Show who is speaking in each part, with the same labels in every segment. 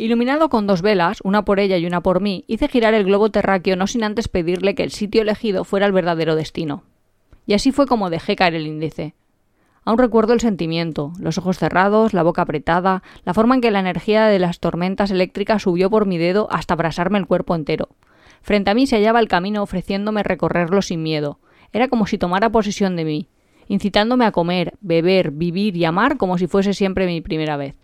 Speaker 1: Iluminado con dos velas, una por ella y una por mí, hice girar el globo terráqueo no sin antes pedirle que el sitio elegido fuera el verdadero destino. Y así fue como dejé caer el índice. Aún recuerdo el sentimiento, los ojos cerrados, la boca apretada, la forma en que la energía de las tormentas eléctricas subió por mi dedo hasta abrasarme el cuerpo entero. Frente a mí se hallaba el camino ofreciéndome recorrerlo sin miedo. Era como si tomara posesión de mí, incitándome a comer, beber, vivir y amar como si fuese siempre mi primera vez.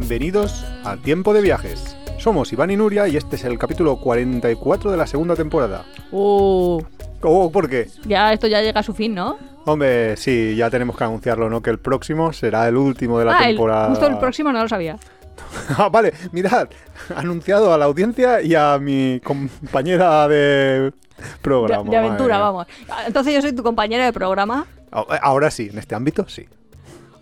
Speaker 2: Bienvenidos a Tiempo de Viajes. Somos Iván y Nuria y este es el capítulo 44 de la segunda temporada.
Speaker 1: Uh,
Speaker 2: Oh, ¿Por qué?
Speaker 1: ya esto ya llega a su fin, ¿no?
Speaker 2: Hombre, sí, ya tenemos que anunciarlo, ¿no? Que el próximo será el último de la
Speaker 1: ah, el-
Speaker 2: temporada.
Speaker 1: justo el próximo no lo sabía.
Speaker 2: Ah, vale, mirad, anunciado a la audiencia y a mi compañera de programa.
Speaker 1: de aventura, vamos. Entonces yo soy tu compañera de programa.
Speaker 2: Ah, Ahora sí, en este ámbito sí.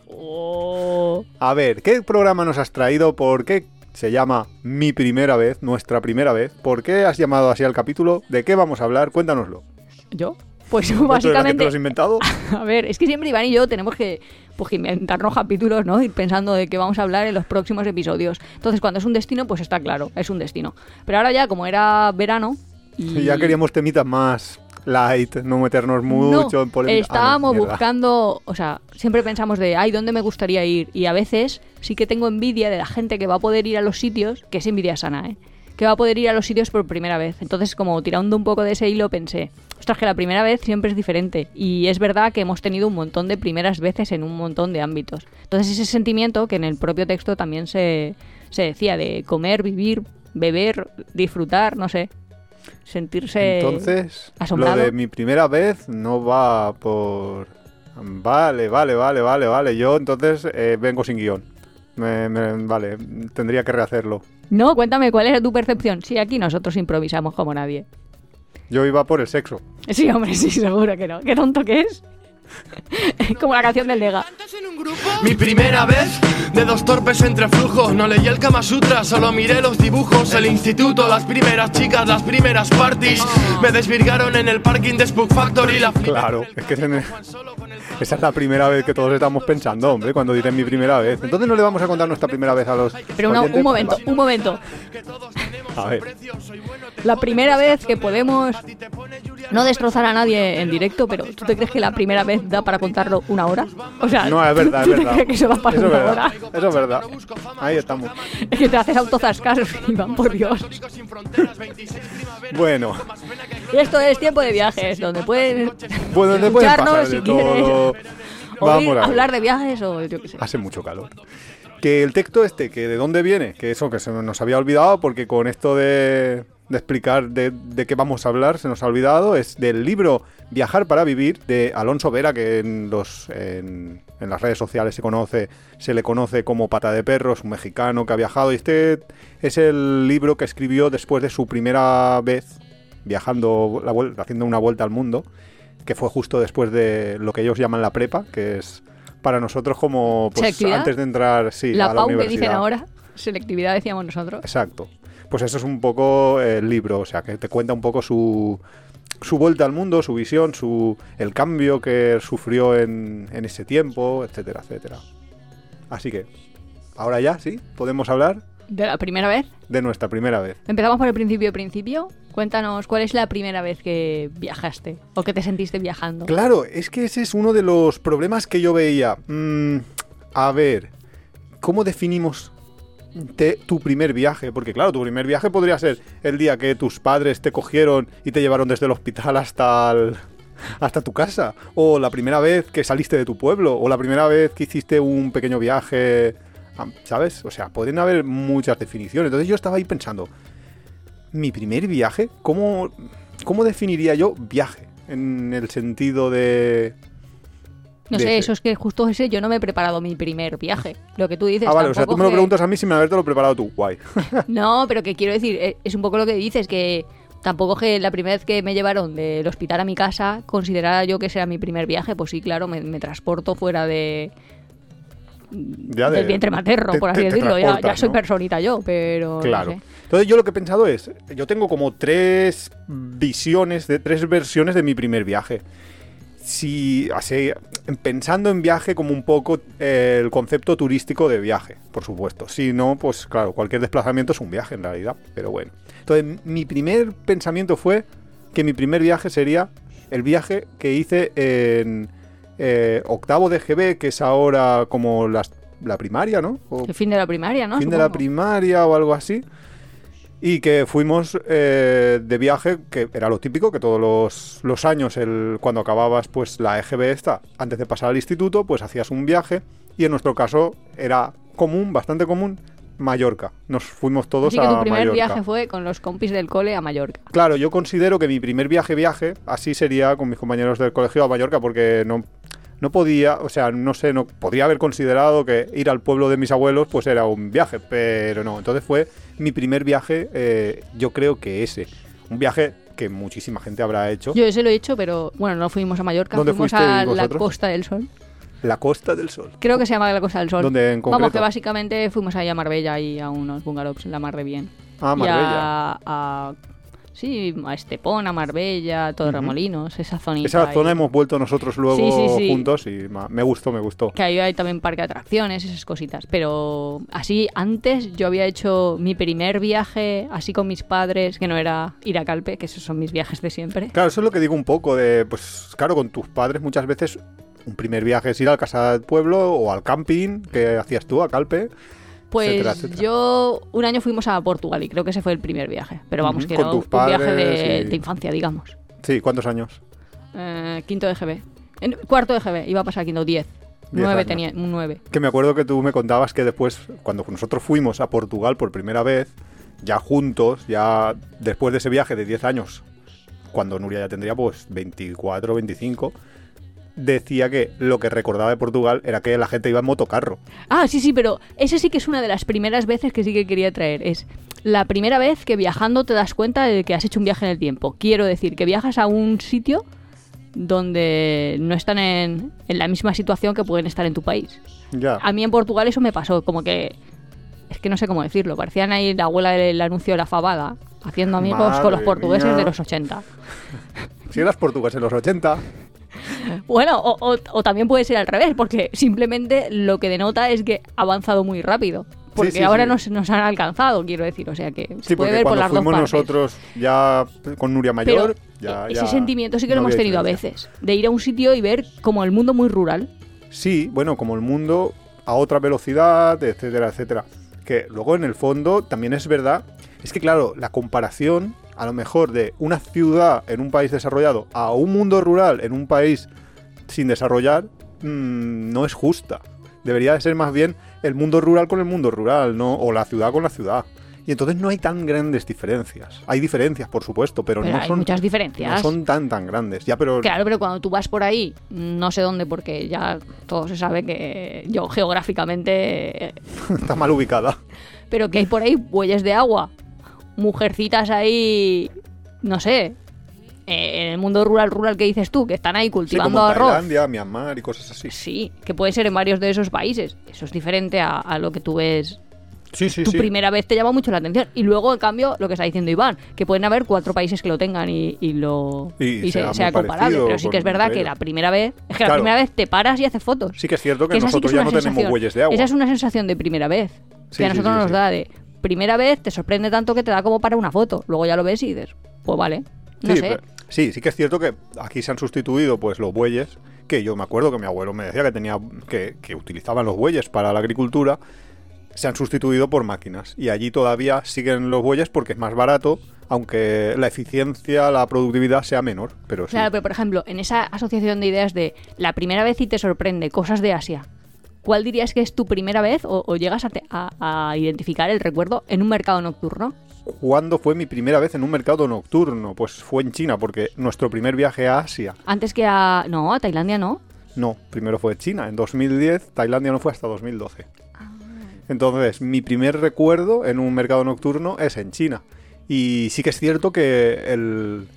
Speaker 1: Oh.
Speaker 2: A ver, ¿qué programa nos has traído? ¿Por qué se llama Mi Primera Vez, nuestra primera vez? ¿Por qué has llamado así al capítulo? ¿De qué vamos a hablar? Cuéntanoslo.
Speaker 1: ¿Yo? Pues
Speaker 2: ¿Tú eres la que te
Speaker 1: básicamente...
Speaker 2: lo has inventado?
Speaker 1: A ver, es que siempre Iván y yo tenemos que, pues, inventarnos capítulos, ¿no? Ir pensando de qué vamos a hablar en los próximos episodios. Entonces, cuando es un destino, pues está claro, es un destino. Pero ahora ya, como era verano... Y
Speaker 2: ya queríamos temitas más light, no meternos mucho
Speaker 1: no,
Speaker 2: en polémica. Ah, no,
Speaker 1: estábamos buscando, o sea, siempre pensamos de, ay, ¿dónde me gustaría ir? Y a veces sí que tengo envidia de la gente que va a poder ir a los sitios, que es envidia sana, ¿eh? Que va a poder ir a los sitios por primera vez. Entonces, como tirando un poco de ese hilo, pensé, ostras, que la primera vez siempre es diferente. Y es verdad que hemos tenido un montón de primeras veces en un montón de ámbitos. Entonces, ese sentimiento que en el propio texto también se, se decía de comer, vivir, beber, disfrutar, no sé. Sentirse
Speaker 2: Entonces,
Speaker 1: asombrado.
Speaker 2: lo de mi primera vez no va por... Vale, vale, vale, vale, vale. Yo entonces eh, vengo sin guion. Me- me- vale, tendría que rehacerlo.
Speaker 1: No, cuéntame cuál era tu percepción. Sí, aquí nosotros improvisamos como nadie.
Speaker 2: Yo iba por el sexo.
Speaker 1: Sí, hombre, sí, seguro que no. Qué tonto que es. como la canción del Lega.
Speaker 3: Mi primera vez de dos torpes entre flujos. No leí el Kama Sutra, solo miré los dibujos. El instituto, las primeras chicas, las primeras parties. Me desvirgaron en el parking de Spook Factory. La
Speaker 2: Claro, es que se me- esa es la primera vez que todos estamos pensando, hombre, cuando diré mi primera vez. Entonces no le vamos a contar nuestra primera vez a los...
Speaker 1: Pero un momento, un momento.
Speaker 2: A ver,
Speaker 1: La primera vez que podemos no destrozar a nadie en directo, pero ¿tú te crees que la primera vez da para contarlo una hora? O sea,
Speaker 2: no, es verdad,
Speaker 1: ¿tú
Speaker 2: es
Speaker 1: te crees que eso da para
Speaker 2: Eso
Speaker 1: una
Speaker 2: verdad,
Speaker 1: hora?
Speaker 2: Eso es verdad. Ahí estamos.
Speaker 1: Es que te haces autozascar, Iván, por Dios.
Speaker 2: Bueno,
Speaker 1: esto es tiempo de viajes, donde puedes
Speaker 2: bueno, donde pueden
Speaker 1: escucharnos
Speaker 2: pasar
Speaker 1: si
Speaker 2: de
Speaker 1: quieres.
Speaker 2: todo.
Speaker 1: oír
Speaker 2: Vamos a ver.
Speaker 1: hablar de viajes o yo qué sé.
Speaker 2: Hace mucho calor. Que el texto este, que de dónde viene, que eso que se nos había olvidado, porque con esto de, explicar de, qué vamos a hablar se nos ha olvidado, es del libro Viajar para Vivir de Alonso Vera, que en, los, en, las redes sociales se conoce, se le conoce como Pata de Perro, es un mexicano que ha viajado, y este es el libro que escribió después de su primera vez viajando, la haciendo una vuelta al mundo, que fue justo después de lo que ellos llaman la prepa, que es para nosotros como pues, antes de entrar sí,
Speaker 1: la
Speaker 2: a la
Speaker 1: PAU que
Speaker 2: universidad.
Speaker 1: dicen ahora, selectividad decíamos nosotros.
Speaker 2: Exacto. Pues eso es un poco el libro, o sea, que te cuenta un poco su, su vuelta al mundo, su visión, su el cambio que sufrió en, en ese tiempo, etcétera, etcétera. Así que, ahora ya, sí, podemos hablar
Speaker 1: De la primera vez.
Speaker 2: de nuestra primera vez.
Speaker 1: Empezamos por el principio, principio. Cuéntanos, ¿cuál es la primera vez que viajaste o que te sentiste viajando?
Speaker 2: Claro, es que ese es uno de los problemas que yo veía. Mm, a ver, ¿cómo definimos te- tu primer viaje? Porque claro, tu primer viaje podría ser el día que tus padres te cogieron y te llevaron desde el hospital hasta el- hasta tu casa, o la primera vez que saliste de tu pueblo, o la primera vez que hiciste un pequeño viaje, ¿sabes? O sea, pueden haber muchas definiciones. Entonces yo estaba ahí pensando, mi primer viaje, ¿cómo, cómo definiría yo viaje? En el sentido de...
Speaker 1: No
Speaker 2: de
Speaker 1: sé,
Speaker 2: ese.
Speaker 1: eso es que justo ese yo no me he preparado mi primer viaje. Lo que tú dices.
Speaker 2: Ah, vale, o sea, tú me lo
Speaker 1: que-
Speaker 2: preguntas a mí sin haberte lo preparado tú. Guay.
Speaker 1: No, pero que quiero decir, eh, es un poco lo que dices, que tampoco que la primera vez que me llevaron del hospital a mi casa considerara yo que sea mi primer viaje. Pues sí, claro, me, me transporto fuera de
Speaker 2: Ya
Speaker 1: del
Speaker 2: de-
Speaker 1: vientre materno,
Speaker 2: te-
Speaker 1: por así
Speaker 2: te- te
Speaker 1: decirlo. Ya, soy
Speaker 2: ¿no?
Speaker 1: personita yo, pero. no
Speaker 2: Claro.
Speaker 1: sé.
Speaker 2: Entonces yo lo que he pensado es, yo tengo como tres visiones, de tres versiones de mi primer viaje. Si, así, pensando en viaje como un poco eh, el concepto turístico de viaje, por supuesto. Si no, pues claro, cualquier desplazamiento es un viaje en realidad, pero bueno. Entonces mi primer pensamiento fue que mi primer viaje sería el viaje que hice en eh, octavo de GB, que es ahora como las- la primaria, ¿no? O-
Speaker 1: El fin de la primaria, ¿no?
Speaker 2: fin de la primaria o algo así. Y que fuimos eh, de viaje, que era lo típico, que todos los, los años, el, cuando acababas pues la EGB esta, antes de pasar al instituto, pues hacías un viaje. Y en nuestro caso era común, bastante común, Mallorca. Nos fuimos todos
Speaker 1: Así que
Speaker 2: a
Speaker 1: tu primer
Speaker 2: Mallorca.
Speaker 1: viaje fue con los compis del cole a Mallorca.
Speaker 2: Claro, yo considero que mi primer viaje, viaje, así sería con mis compañeros del colegio a Mallorca, porque no, no podía, o sea, no sé, no podría haber considerado que ir al pueblo de mis abuelos pues era un viaje, pero no. Entonces fue mi primer viaje, eh, yo creo que ese. Un viaje que muchísima gente habrá hecho.
Speaker 1: Yo ese lo he hecho, pero bueno, no fuimos a Mallorca,
Speaker 2: ¿Dónde
Speaker 1: fuimos a la? Costa del Sol.
Speaker 2: La Costa del Sol.
Speaker 1: Creo que se llama la Costa del Sol.
Speaker 2: ¿Dónde en
Speaker 1: Vamos, que
Speaker 2: concreto?
Speaker 1: básicamente fuimos ahí a Marbella y a unos bungalows la mar de bien.
Speaker 2: Ah,
Speaker 1: Y
Speaker 2: Marbella.
Speaker 1: a, a- sí, a Estepona, Marbella, Torremolinos, esa zonita.
Speaker 2: Esa
Speaker 1: ahí.
Speaker 2: zona hemos vuelto nosotros luego
Speaker 1: Sí, sí, sí.
Speaker 2: juntos y me gustó, me gustó.
Speaker 1: Que ahí hay también parque de atracciones, esas cositas. Pero así, antes yo había hecho mi primer viaje así con mis padres, que no era ir a Calpe, que esos son mis viajes de siempre.
Speaker 2: Claro, eso es lo que digo un poco de, pues claro, con tus padres muchas veces un primer viaje es ir a casa del pueblo o al camping que hacías tú, a Calpe.
Speaker 1: Pues
Speaker 2: etcétera, etcétera.
Speaker 1: yo un año fuimos a Portugal y creo que ese fue el primer viaje. Pero vamos, que
Speaker 2: con
Speaker 1: era
Speaker 2: tus
Speaker 1: un viaje de,
Speaker 2: padres y-
Speaker 1: de infancia, digamos.
Speaker 2: Sí, ¿cuántos años?
Speaker 1: Eh, quinto de GB. En- cuarto de GB, iba a pasar quinto, 10.
Speaker 2: Diez
Speaker 1: 9
Speaker 2: años.
Speaker 1: tenía, un 9.
Speaker 2: Que me acuerdo que tú me contabas que después, cuando nosotros fuimos a Portugal por primera vez, ya juntos, ya después de ese viaje de 10 años, cuando Nuria ya tendría pues 24, 25, decía que lo que recordaba de Portugal era que la gente iba en motocarro.
Speaker 1: Ah, sí, sí, pero ese sí que es una de las primeras veces que sí que quería traer. Es la primera vez que viajando te das cuenta de que has hecho un viaje en el tiempo. Quiero decir, que viajas a un sitio donde no están en, en la misma situación que pueden estar en tu país.
Speaker 2: Ya.
Speaker 1: A mí en Portugal eso me pasó, como que... Es que no sé cómo decirlo, parecían ahí la abuela del anuncio de la fabada, haciendo amigos con los portugueses
Speaker 2: mía.
Speaker 1: de los 80.
Speaker 2: Si eras portugués en los 80,
Speaker 1: Bueno, o, o- o también puede ser al revés, porque simplemente lo que denota es que ha avanzado muy rápido. Porque
Speaker 2: sí,
Speaker 1: ahora
Speaker 2: sí.
Speaker 1: Nos, nos han alcanzado, quiero decir. O sea que se
Speaker 2: sí,
Speaker 1: puede
Speaker 2: porque
Speaker 1: ver por las dos
Speaker 2: fuimos
Speaker 1: partes.
Speaker 2: nosotros ya con Nuria
Speaker 1: Pero
Speaker 2: Mayor, ya,
Speaker 1: ese
Speaker 2: ya
Speaker 1: sentimiento sí que
Speaker 2: no
Speaker 1: lo hemos tenido a veces. De ir a un sitio y ver como el mundo muy rural.
Speaker 2: Sí, bueno, como el mundo a otra velocidad, etcétera, etcétera. Que luego en el fondo también es verdad, es que claro, la comparación a lo mejor de una ciudad en un país desarrollado a un mundo rural en un país sin desarrollar mm, no es justa. Debería de ser más bien el mundo rural con el mundo rural, ¿no? O la ciudad con la ciudad. Y entonces no hay tan grandes diferencias. Hay diferencias, por supuesto, pero,
Speaker 1: Pero
Speaker 2: no
Speaker 1: hay
Speaker 2: son
Speaker 1: muchas
Speaker 2: no
Speaker 1: diferencias.
Speaker 2: son tan tan grandes. Ya, pero
Speaker 1: Claro, pero cuando tú vas por ahí, no sé dónde, porque ya todo se sabe que yo geográficamente... eh,
Speaker 2: está mal ubicada.
Speaker 1: Pero que hay por ahí bueyes de agua, mujercitas ahí, no sé, eh, en el mundo rural, rural que dices tú, que están ahí
Speaker 2: Sí,
Speaker 1: cultivando
Speaker 2: como en
Speaker 1: arroz.
Speaker 2: Tailandia, Myanmar y cosas así.
Speaker 1: Sí, que puede ser en varios de esos países. Eso es diferente a, a lo que tú ves.
Speaker 2: Sí, sí,
Speaker 1: tu
Speaker 2: sí.
Speaker 1: primera vez te llama mucho la atención. Y luego, en cambio, lo que está diciendo Iván, que pueden haber cuatro países que lo tengan y, y lo
Speaker 2: Y
Speaker 1: y se-
Speaker 2: sea
Speaker 1: comparable. Pero sí que es verdad que la primera vez, es que la primera vez te paras y haces fotos.
Speaker 2: Sí que es cierto que
Speaker 1: sí
Speaker 2: nosotros
Speaker 1: es
Speaker 2: ya no tenemos
Speaker 1: sensación.
Speaker 2: bueyes de agua.
Speaker 1: Esa es una sensación de primera vez.
Speaker 2: Sí,
Speaker 1: que a
Speaker 2: sí,
Speaker 1: nosotros
Speaker 2: sí,
Speaker 1: nos
Speaker 2: sí.
Speaker 1: da de primera vez, te sorprende tanto que te da como para una foto. Luego ya lo ves y dices, pues vale. No
Speaker 2: sí,
Speaker 1: sé.
Speaker 2: pero- sí, sí que es cierto que aquí se han sustituido pues los bueyes, que yo me acuerdo que mi abuelo me decía que tenía que, que utilizaban los bueyes para la agricultura, se han sustituido por máquinas y allí todavía siguen los bueyes porque es más barato, aunque la eficiencia, la productividad sea menor, pero sí.
Speaker 1: Claro, pero por ejemplo, en esa asociación de ideas de la primera vez y te sorprende cosas de Asia, ¿cuál dirías que es tu primera vez o, o llegas a, te- a- a identificar el recuerdo en un mercado nocturno?
Speaker 2: ¿Cuándo fue mi primera vez en un mercado nocturno? Pues fue en China, porque nuestro primer viaje a Asia
Speaker 1: Antes que a... No, a Tailandia no.
Speaker 2: No, primero fue China. En 2010, Tailandia no fue hasta 2012. Entonces, mi primer recuerdo en un mercado nocturno es en China. Y sí que es cierto que el...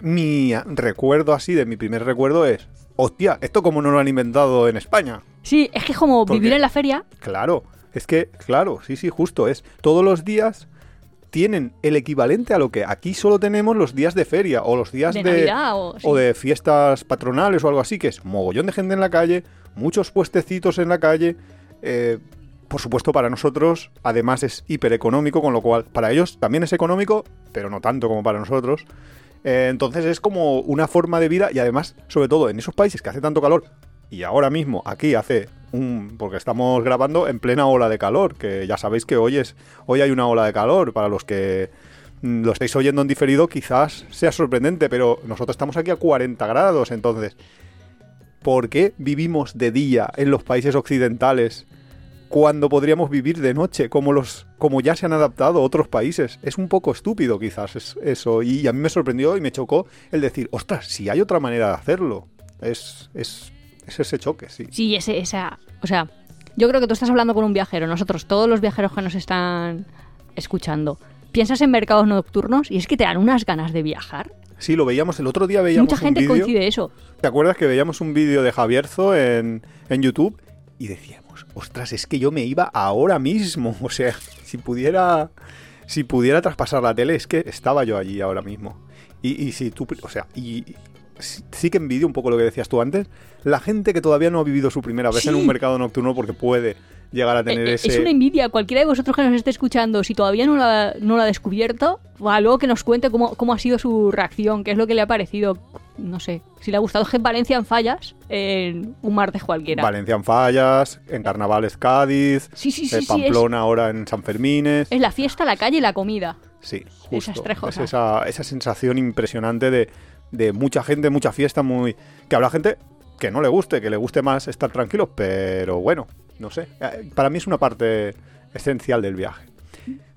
Speaker 2: mi recuerdo así, de mi primer recuerdo es hostia, ¿esto como no lo han inventado en España?
Speaker 1: Sí, es que es como
Speaker 2: ¿Por
Speaker 1: vivir en la feria.
Speaker 2: Claro, es que, claro, sí, sí, justo es. Todos los días tienen el equivalente a lo que aquí solo tenemos los días de feria o los días
Speaker 1: De
Speaker 2: de,
Speaker 1: Navidad o- sí.
Speaker 2: o de fiestas patronales o algo así, que es mogollón de gente en la calle, muchos puestecitos en la calle. eh, por supuesto, para nosotros, además es hipereconómico, con lo cual para ellos también es económico, pero no tanto como para nosotros. Eh, entonces es como una forma de vida y además, sobre todo en esos países que hace tanto calor y ahora mismo aquí hace un porque estamos grabando en plena ola de calor, que ya sabéis que hoy es hoy hay una ola de calor. Para los que mm, lo estáis oyendo en diferido quizás sea sorprendente, pero nosotros estamos aquí a 40 grados, entonces ¿por qué vivimos de día en los países occidentales cuando podríamos vivir de noche, como los como ya se han adaptado otros países. Es un poco estúpido quizás es- eso. Y a mí me sorprendió y me chocó el decir, ostras, si hay otra manera de hacerlo. Es, es, es ese choque, sí.
Speaker 1: Sí, ese, esa. O sea, yo creo que tú estás hablando con un viajero. Nosotros, todos los viajeros que nos están escuchando, piensas en mercados nocturnos y es que te dan unas ganas de viajar.
Speaker 2: Sí, lo veíamos el otro día, veíamos
Speaker 1: Mucha gente
Speaker 2: un
Speaker 1: coincide eso.
Speaker 2: ¿Te acuerdas que veíamos un vídeo de Javierzo en, en YouTube? Y decíamos, ostras, es que yo me iba ahora mismo. O sea, si pudiera. Si pudiera traspasar la tele, es que estaba yo allí ahora mismo. Y, y si tú. O sea, y. sí- que envidio un poco lo que decías tú antes. La gente que todavía no ha vivido su primera vez en un mercado nocturno porque puede llegar a tener
Speaker 1: Eh, eh,
Speaker 2: ese.
Speaker 1: Es una envidia. Cualquiera de vosotros que nos esté escuchando, si todavía no lo ha, no ha descubierto, luego que nos cuente cómo, cómo ha sido su reacción, qué es lo que le ha parecido. No sé, si le ha gustado. Es que en Valencia en fallas, en un martes cualquiera.
Speaker 2: Valencia en Fallas, en Carnavales Cádiz,
Speaker 1: Sí, sí, sí, es-
Speaker 2: Pamplona ahora en San Fermines.
Speaker 1: Es la fiesta, la calle y la comida.
Speaker 2: Sí,
Speaker 1: Esas
Speaker 2: justo. Es esa, esa sensación impresionante de, de mucha gente, mucha fiesta, muy. Que habrá gente que no le guste, que le guste más estar tranquilos, pero bueno, no sé. Eh, Para mí es una parte esencial del viaje.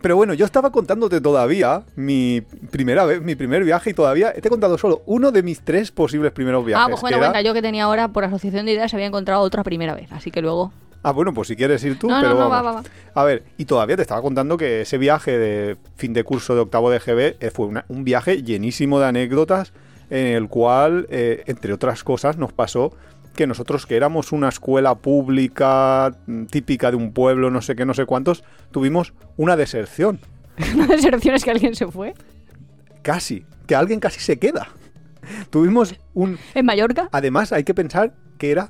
Speaker 2: Pero bueno, yo estaba contándote todavía mi primera vez, mi primer viaje y todavía te he contado solo uno de mis tres posibles primeros viajes.
Speaker 1: ah, pues bueno,
Speaker 2: era-
Speaker 1: cuenta, yo que tenía ahora por asociación de ideas había encontrado otra primera vez, así que luego.
Speaker 2: Ah, bueno, pues si quieres ir tú,
Speaker 1: No, no,
Speaker 2: pero
Speaker 1: no,
Speaker 2: vamos.
Speaker 1: va, va, va.
Speaker 2: A ver, y todavía te estaba contando que ese viaje de fin de curso de octavo de GB eh, fue una- un viaje llenísimo de anécdotas en el cual, eh, entre otras cosas, nos pasó que nosotros que éramos una escuela pública mm, típica de un pueblo, no sé qué, no sé cuántos, tuvimos una deserción.
Speaker 1: Una deserción es que alguien se fue.
Speaker 2: Casi, que alguien casi se queda. Tuvimos un,
Speaker 1: En Mallorca.
Speaker 2: Además, hay que pensar que era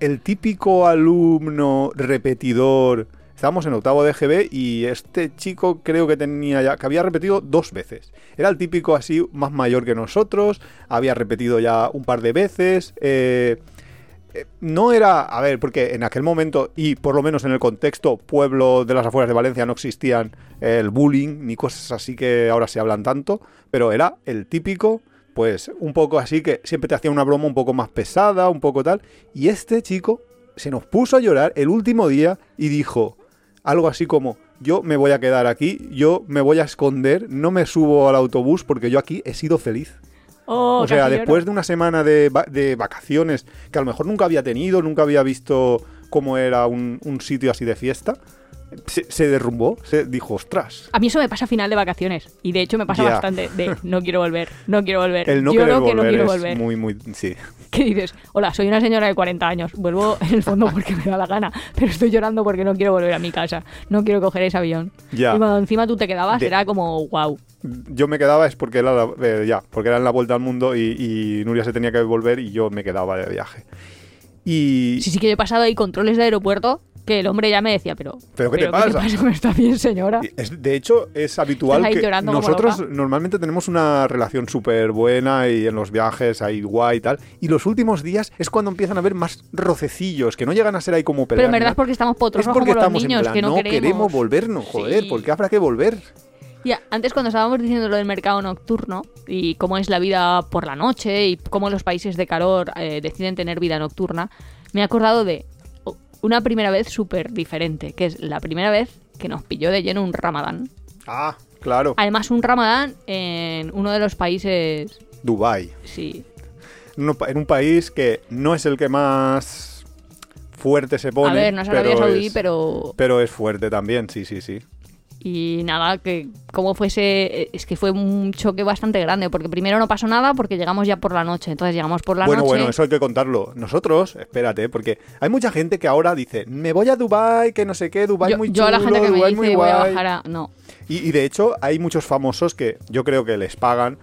Speaker 2: el típico alumno repetidor. Estábamos en octavo de GB y este chico creo que tenía ya, que había repetido dos veces. Era el típico así más mayor que nosotros, había repetido ya un par de veces. eh, eh, no era, a ver, porque en aquel momento, y por lo menos en el contexto pueblo de las afueras de Valencia no existían el bullying ni cosas así que ahora se hablan tanto, pero era el típico, pues un poco así que siempre te hacía una broma un poco más pesada, un poco tal, y este chico se nos puso a llorar el último día y dijo algo así como, yo me voy a quedar aquí, yo me voy a esconder, no me subo al autobús porque yo aquí he sido feliz.
Speaker 1: Oh,
Speaker 2: O sea,
Speaker 1: lloro.
Speaker 2: después de una semana de, va- de vacaciones que a lo mejor nunca había tenido, nunca había visto cómo era un, un sitio así de fiesta, se, se derrumbó, se dijo, ostras.
Speaker 1: A mí eso me pasa a final de vacaciones. Y de hecho me pasa bastante de no quiero volver, no quiero volver.
Speaker 2: El no
Speaker 1: Lloro
Speaker 2: querer
Speaker 1: que no quiero volver.
Speaker 2: muy, muy... Sí.
Speaker 1: ¿Qué dices? Hola, soy una señora de 40 años. Vuelvo en el fondo porque me da la gana. Pero estoy llorando porque no quiero volver a mi casa. No quiero coger ese avión.
Speaker 2: Ya.
Speaker 1: Y cuando encima tú te quedabas,
Speaker 2: De-
Speaker 1: era como, wow.
Speaker 2: Yo me quedaba es porque era la, eh, ya, porque era en la vuelta al mundo y, y Nuria se tenía que volver y yo me quedaba de viaje. Y...
Speaker 1: Sí, sí que yo he pasado ahí controles de aeropuerto que el hombre ya me decía, pero...
Speaker 2: ¿Pero qué te pasa?
Speaker 1: ¿Está bien, señora?
Speaker 2: Es- de hecho, es habitual
Speaker 1: ahí
Speaker 2: que nosotros normalmente tenemos una relación súper buena y en los viajes hay guay y tal. Y los últimos días es cuando empiezan a haber más rocecillos, que no llegan a ser ahí como
Speaker 1: Pero
Speaker 2: pelear.
Speaker 1: en verdad
Speaker 2: ¿no?
Speaker 1: es porque estamos potros
Speaker 2: es porque
Speaker 1: como los
Speaker 2: estamos
Speaker 1: niños,
Speaker 2: en plan,
Speaker 1: que no,
Speaker 2: queremos. volvernos, joder,
Speaker 1: Sí.
Speaker 2: ¿por qué habrá que volver?
Speaker 1: Ya, antes cuando estábamos diciendo lo del mercado nocturno y cómo es la vida por la noche y cómo los países de calor eh, deciden tener vida nocturna, me he acordado de una primera vez súper diferente, que es la primera vez que nos pilló de lleno un ramadán.
Speaker 2: Ah, claro,
Speaker 1: Además, un ramadán en uno de los países...
Speaker 2: Dubai.
Speaker 1: Sí,
Speaker 2: En un país que no es el que más fuerte se pone.
Speaker 1: a ver, no es Arabia Saudí, pero...
Speaker 2: Pero es fuerte también, sí, sí, sí.
Speaker 1: Y nada, que como fuese, es que fue un choque bastante grande, porque primero no pasó nada porque llegamos ya por la noche, entonces llegamos por la
Speaker 2: bueno,
Speaker 1: noche.
Speaker 2: bueno, eso hay que contarlo. Nosotros, espérate, porque hay mucha gente que ahora dice, me voy a Dubai, que no sé qué, Dubai
Speaker 1: yo,
Speaker 2: muy
Speaker 1: yo
Speaker 2: chulo,
Speaker 1: a la gente que me dice
Speaker 2: muy
Speaker 1: voy a
Speaker 2: guay".
Speaker 1: bajar a... No,
Speaker 2: Y, y de hecho hay muchos famosos que yo creo que les pagan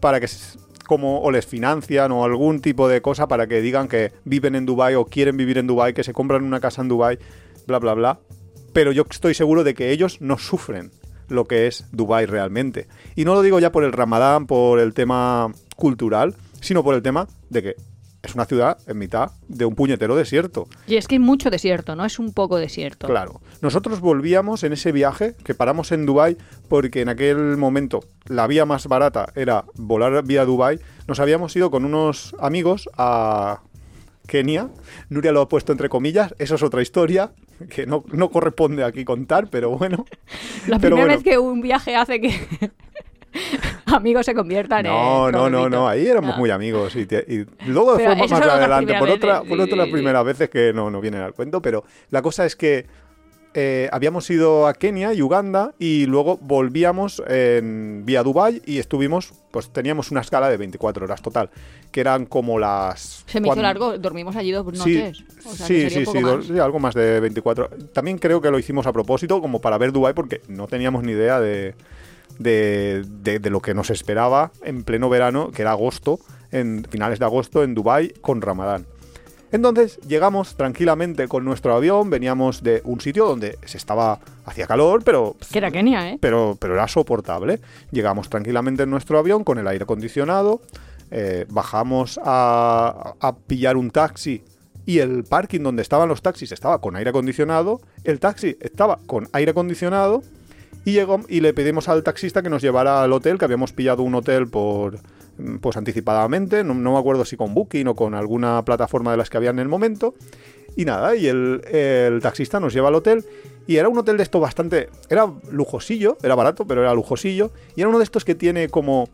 Speaker 2: para que s- como o les financian o algún tipo de cosa para que digan que viven en Dubai o quieren vivir en Dubai, que se compran una casa en Dubai, bla bla bla. Pero yo estoy seguro de que ellos no sufren lo que es Dubai realmente. Y no lo digo ya por el Ramadán, por el tema cultural, sino por el tema de que es una ciudad en mitad de un puñetero desierto.
Speaker 1: y es que hay mucho desierto, ¿no? Es un poco desierto.
Speaker 2: Claro. Nosotros volvíamos en ese viaje, que paramos en Dubai porque en aquel momento la vía más barata era volar vía Dubai. Nos habíamos ido con unos amigos a Kenia. Nuria lo ha puesto entre comillas. Eso es otra historia que no, no corresponde aquí contar, pero bueno.
Speaker 1: La
Speaker 2: Pero
Speaker 1: primera
Speaker 2: bueno.
Speaker 1: vez que un viaje hace que amigos se conviertan
Speaker 2: No,
Speaker 1: en...
Speaker 2: no, no, no. Ahí éramos
Speaker 1: No.
Speaker 2: muy amigos. Y, te- y luego
Speaker 1: Pero
Speaker 2: fue más adelante, por, otra, por otras primeras veces que no, no vienen al cuento. Pero la cosa es que eh, habíamos ido a Kenia y Uganda y luego volvíamos en vía Dubai y estuvimos, pues teníamos una escala de 24 horas total, que eran como las...
Speaker 1: Se me hizo largo, dormimos allí dos
Speaker 2: Sí,
Speaker 1: noches. O sea, que
Speaker 2: sí, sí,
Speaker 1: más.
Speaker 2: sí, algo más de 24. También creo que lo hicimos a propósito, como para ver Dubai, porque no teníamos ni idea de, de, de- de lo que nos esperaba en pleno verano, que era agosto, en finales de agosto en Dubai con Ramadán. Entonces llegamos tranquilamente con nuestro avión, veníamos de un sitio donde se estaba hacía calor, pero
Speaker 1: Que era Kenia, ¿eh?
Speaker 2: pero, pero era soportable. Llegamos tranquilamente en nuestro avión con el aire acondicionado, eh, bajamos a, a pillar un taxi y el parking donde estaban los taxis estaba con aire acondicionado, el taxi estaba con aire acondicionado y, llegó, y le pedimos al taxista que nos llevara al hotel, que habíamos pillado un hotel por pues anticipadamente, no, me acuerdo si con Booking o con alguna plataforma de las que había en el momento. Y nada, y el, el taxista nos lleva al hotel. Y era un hotel de esto bastante. Era lujosillo, era barato, pero era lujosillo. Y era uno de estos que tiene como.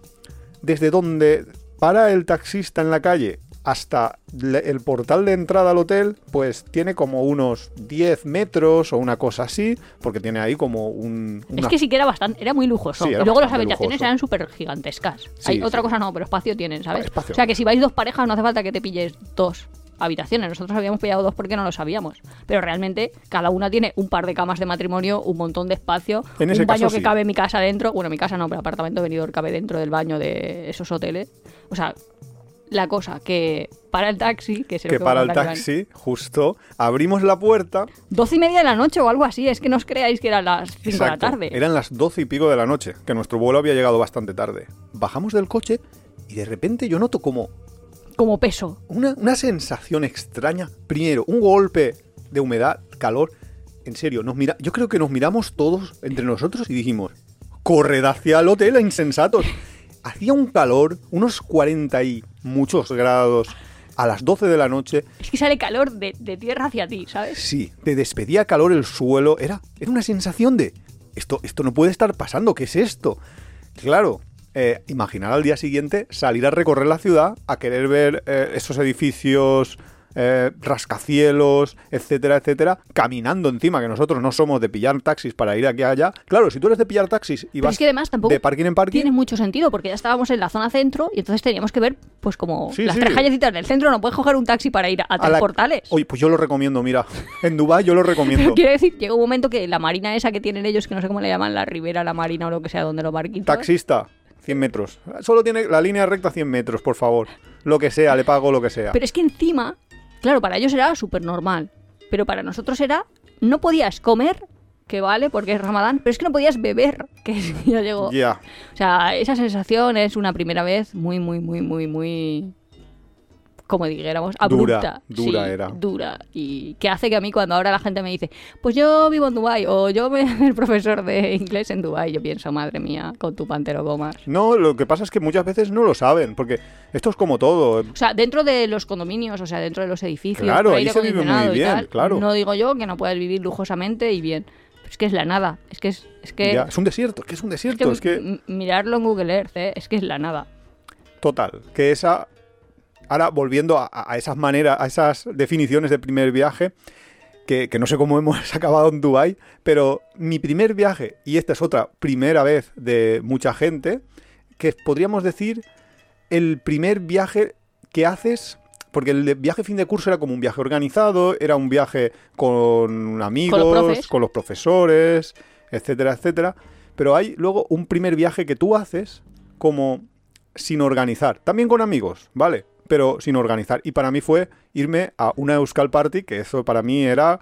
Speaker 2: Desde donde para el taxista en la calle hasta el portal de entrada al hotel, pues tiene como unos 10 metros o una cosa así, porque tiene ahí como un.
Speaker 1: Es que sí que era bastante, era muy lujoso.
Speaker 2: Sí,
Speaker 1: y luego las habitaciones
Speaker 2: lujoso.
Speaker 1: eran súper gigantescas.
Speaker 2: Sí,
Speaker 1: Hay otra
Speaker 2: sí.
Speaker 1: cosa no, pero espacio tienen, ¿sabes?
Speaker 2: Espacio.
Speaker 1: O sea que si vais dos parejas no hace falta que te pilles dos habitaciones. Nosotros habíamos pillado dos porque no lo sabíamos. Pero realmente cada una tiene un par de camas de matrimonio, un montón de espacio,
Speaker 2: En
Speaker 1: un baño
Speaker 2: caso,
Speaker 1: que
Speaker 2: sí.
Speaker 1: cabe en mi casa dentro. Bueno, mi casa no, pero apartamento venidor cabe dentro del baño de esos hoteles. O sea, la cosa que para el taxi, que se
Speaker 2: que para el taxi, justo, abrimos la puerta.
Speaker 1: Doce y media de la noche o algo así. Es que no os creáis que eran las cinco de la tarde.
Speaker 2: Eran las doce y pico de la noche, que nuestro vuelo había llegado bastante tarde. Bajamos del coche y de repente yo noto como
Speaker 1: Como peso.
Speaker 2: una, una sensación extraña. Primero, un golpe de humedad, calor. En serio, nos mira, yo creo que nos miramos todos entre nosotros y dijimos, corred hacia el hotel, insensatos. Hacía un calor, unos 40 y muchos grados a las 12 de la noche.
Speaker 1: Es que sale calor de, de tierra hacia ti, ¿sabes?
Speaker 2: Sí, te despedía calor el suelo. Era, era una sensación de, esto, esto no puede estar pasando, ¿qué es esto? Claro, eh, imaginar al día siguiente salir a recorrer la ciudad, a querer ver eh, esos edificios, eh, rascacielos, etcétera, etcétera, caminando encima, que nosotros no somos de pillar taxis para ir aquí allá. Claro, si tú eres de pillar taxis y
Speaker 1: Pero
Speaker 2: vas
Speaker 1: es que además tampoco
Speaker 2: de parking en parking,
Speaker 1: tiene mucho sentido porque ya estábamos en la zona centro y entonces teníamos que ver, pues como
Speaker 2: Sí,
Speaker 1: las
Speaker 2: sí.
Speaker 1: tres callecitas del centro. No puedes coger un taxi para ir a,
Speaker 2: a
Speaker 1: tres
Speaker 2: la-
Speaker 1: portales.
Speaker 2: Oye, pues yo lo recomiendo, mira. En Dubái yo lo recomiendo.
Speaker 1: Pero quiero decir, llega un momento que la marina esa que tienen ellos, que no sé cómo le llaman, la ribera, la marina o lo que sea, donde los barquitos.
Speaker 2: Taxista, 100 metros. Solo tiene la línea recta 100 metros, por favor. Lo que sea, le pago lo que sea.
Speaker 1: Pero es que encima, claro, para ellos era súper normal. Pero para nosotros era, no podías comer, que vale, porque es Ramadán, pero es que no podías beber, que es- ya llegó.
Speaker 2: Ya.
Speaker 1: O sea, esa sensación es una primera vez muy, muy, muy, muy, muy. Como dijéramos,
Speaker 2: Dura,
Speaker 1: abrupta.
Speaker 2: dura
Speaker 1: Sí,
Speaker 2: era.
Speaker 1: Dura. Y que hace que a mí, cuando ahora la gente me dice, pues yo vivo en Dubai o yo me el profesor de inglés en Dubai, yo pienso, madre mía, con tu pantero gomas.
Speaker 2: No, lo que pasa es que muchas veces no lo saben, porque esto es como todo.
Speaker 1: O sea, dentro de los condominios, o sea, dentro de los edificios,
Speaker 2: Claro, ahí se vive muy bien,
Speaker 1: tal,
Speaker 2: claro.
Speaker 1: No digo yo que no puedas vivir lujosamente y bien. Pero es que es la nada. Es que es, es que,
Speaker 2: Ya, es un desierto, es que es un
Speaker 1: es que
Speaker 2: desierto, es que...
Speaker 1: mirarlo en Google Earth, ¿eh? es que es la nada.
Speaker 2: Total, que esa... Ahora, volviendo a, a esas maneras, a esas definiciones de primer viaje, que, que no sé cómo hemos acabado en Dubai, pero mi primer viaje, y esta es otra primera vez de mucha gente, que podríamos decir el primer viaje que haces porque el viaje fin de curso era como un viaje organizado, era un viaje con amigos,
Speaker 1: profes.
Speaker 2: con los profesores, etcétera, etcétera. Pero hay luego un primer viaje que tú haces como sin organizar. También con amigos, ¿vale? Pero sin organizar. Y para mí fue irme a una Euskal Party, que eso para mí era...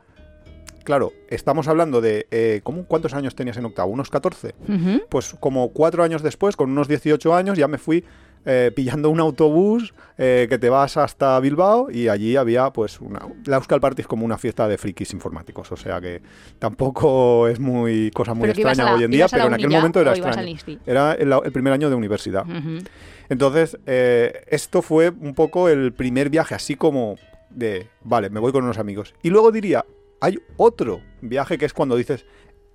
Speaker 2: Claro, estamos hablando de... eh, ¿cómo, ¿Cuántos años tenías en octavo? ¿Unos 14?
Speaker 1: Ujú.
Speaker 2: pues como cuatro años después, con unos 18 años, ya me fui eh, pillando un autobús eh, que te vas hasta Bilbao y allí había pues una... La Euskal Party es como una fiesta de frikis informáticos, o sea que tampoco es muy cosa muy extraña
Speaker 1: la-
Speaker 2: hoy en día, pero en aquel momento era extraño. Era el, el primer año de universidad. Entonces, eh, esto fue un poco el primer viaje, así como de, vale, me voy con unos amigos. Y luego diría, hay otro viaje que es cuando dices,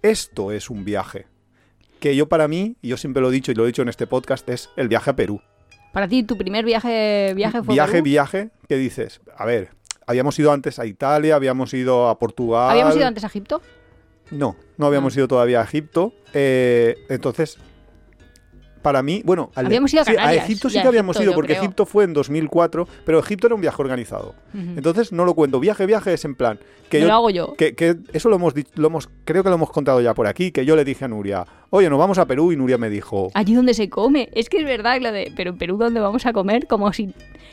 Speaker 2: esto es un viaje. Que yo para mí, y yo siempre lo he dicho y lo he dicho en este podcast, es el viaje a Perú.
Speaker 1: Para ti, tu primer viaje, viaje fue
Speaker 2: viaje,
Speaker 1: Perú?
Speaker 2: viaje, que dices, a ver, habíamos ido antes a Italia, habíamos ido a Portugal.
Speaker 1: ¿Habíamos ido antes a Egipto?
Speaker 2: No, no habíamos
Speaker 1: Ah.
Speaker 2: ido todavía a Egipto. Eh, entonces, para mí, bueno, al-
Speaker 1: Habíamos ido a
Speaker 2: sí, Egipto sí que habíamos
Speaker 1: Egipto,
Speaker 2: ido, porque
Speaker 1: creo.
Speaker 2: Egipto fue en 2004, pero Egipto era un viaje organizado. Entonces no lo cuento. Viaje, viaje es en plan que yo
Speaker 1: lo hago yo.
Speaker 2: que, que eso lo hemos, lo hemos creo que lo hemos contado ya por aquí, que yo le dije a Nuria, oye, nos vamos a Perú y Nuria me dijo,
Speaker 1: Allí donde se come. Es que es verdad lo de, pero en Perú ¿dónde vamos a comer? Como si...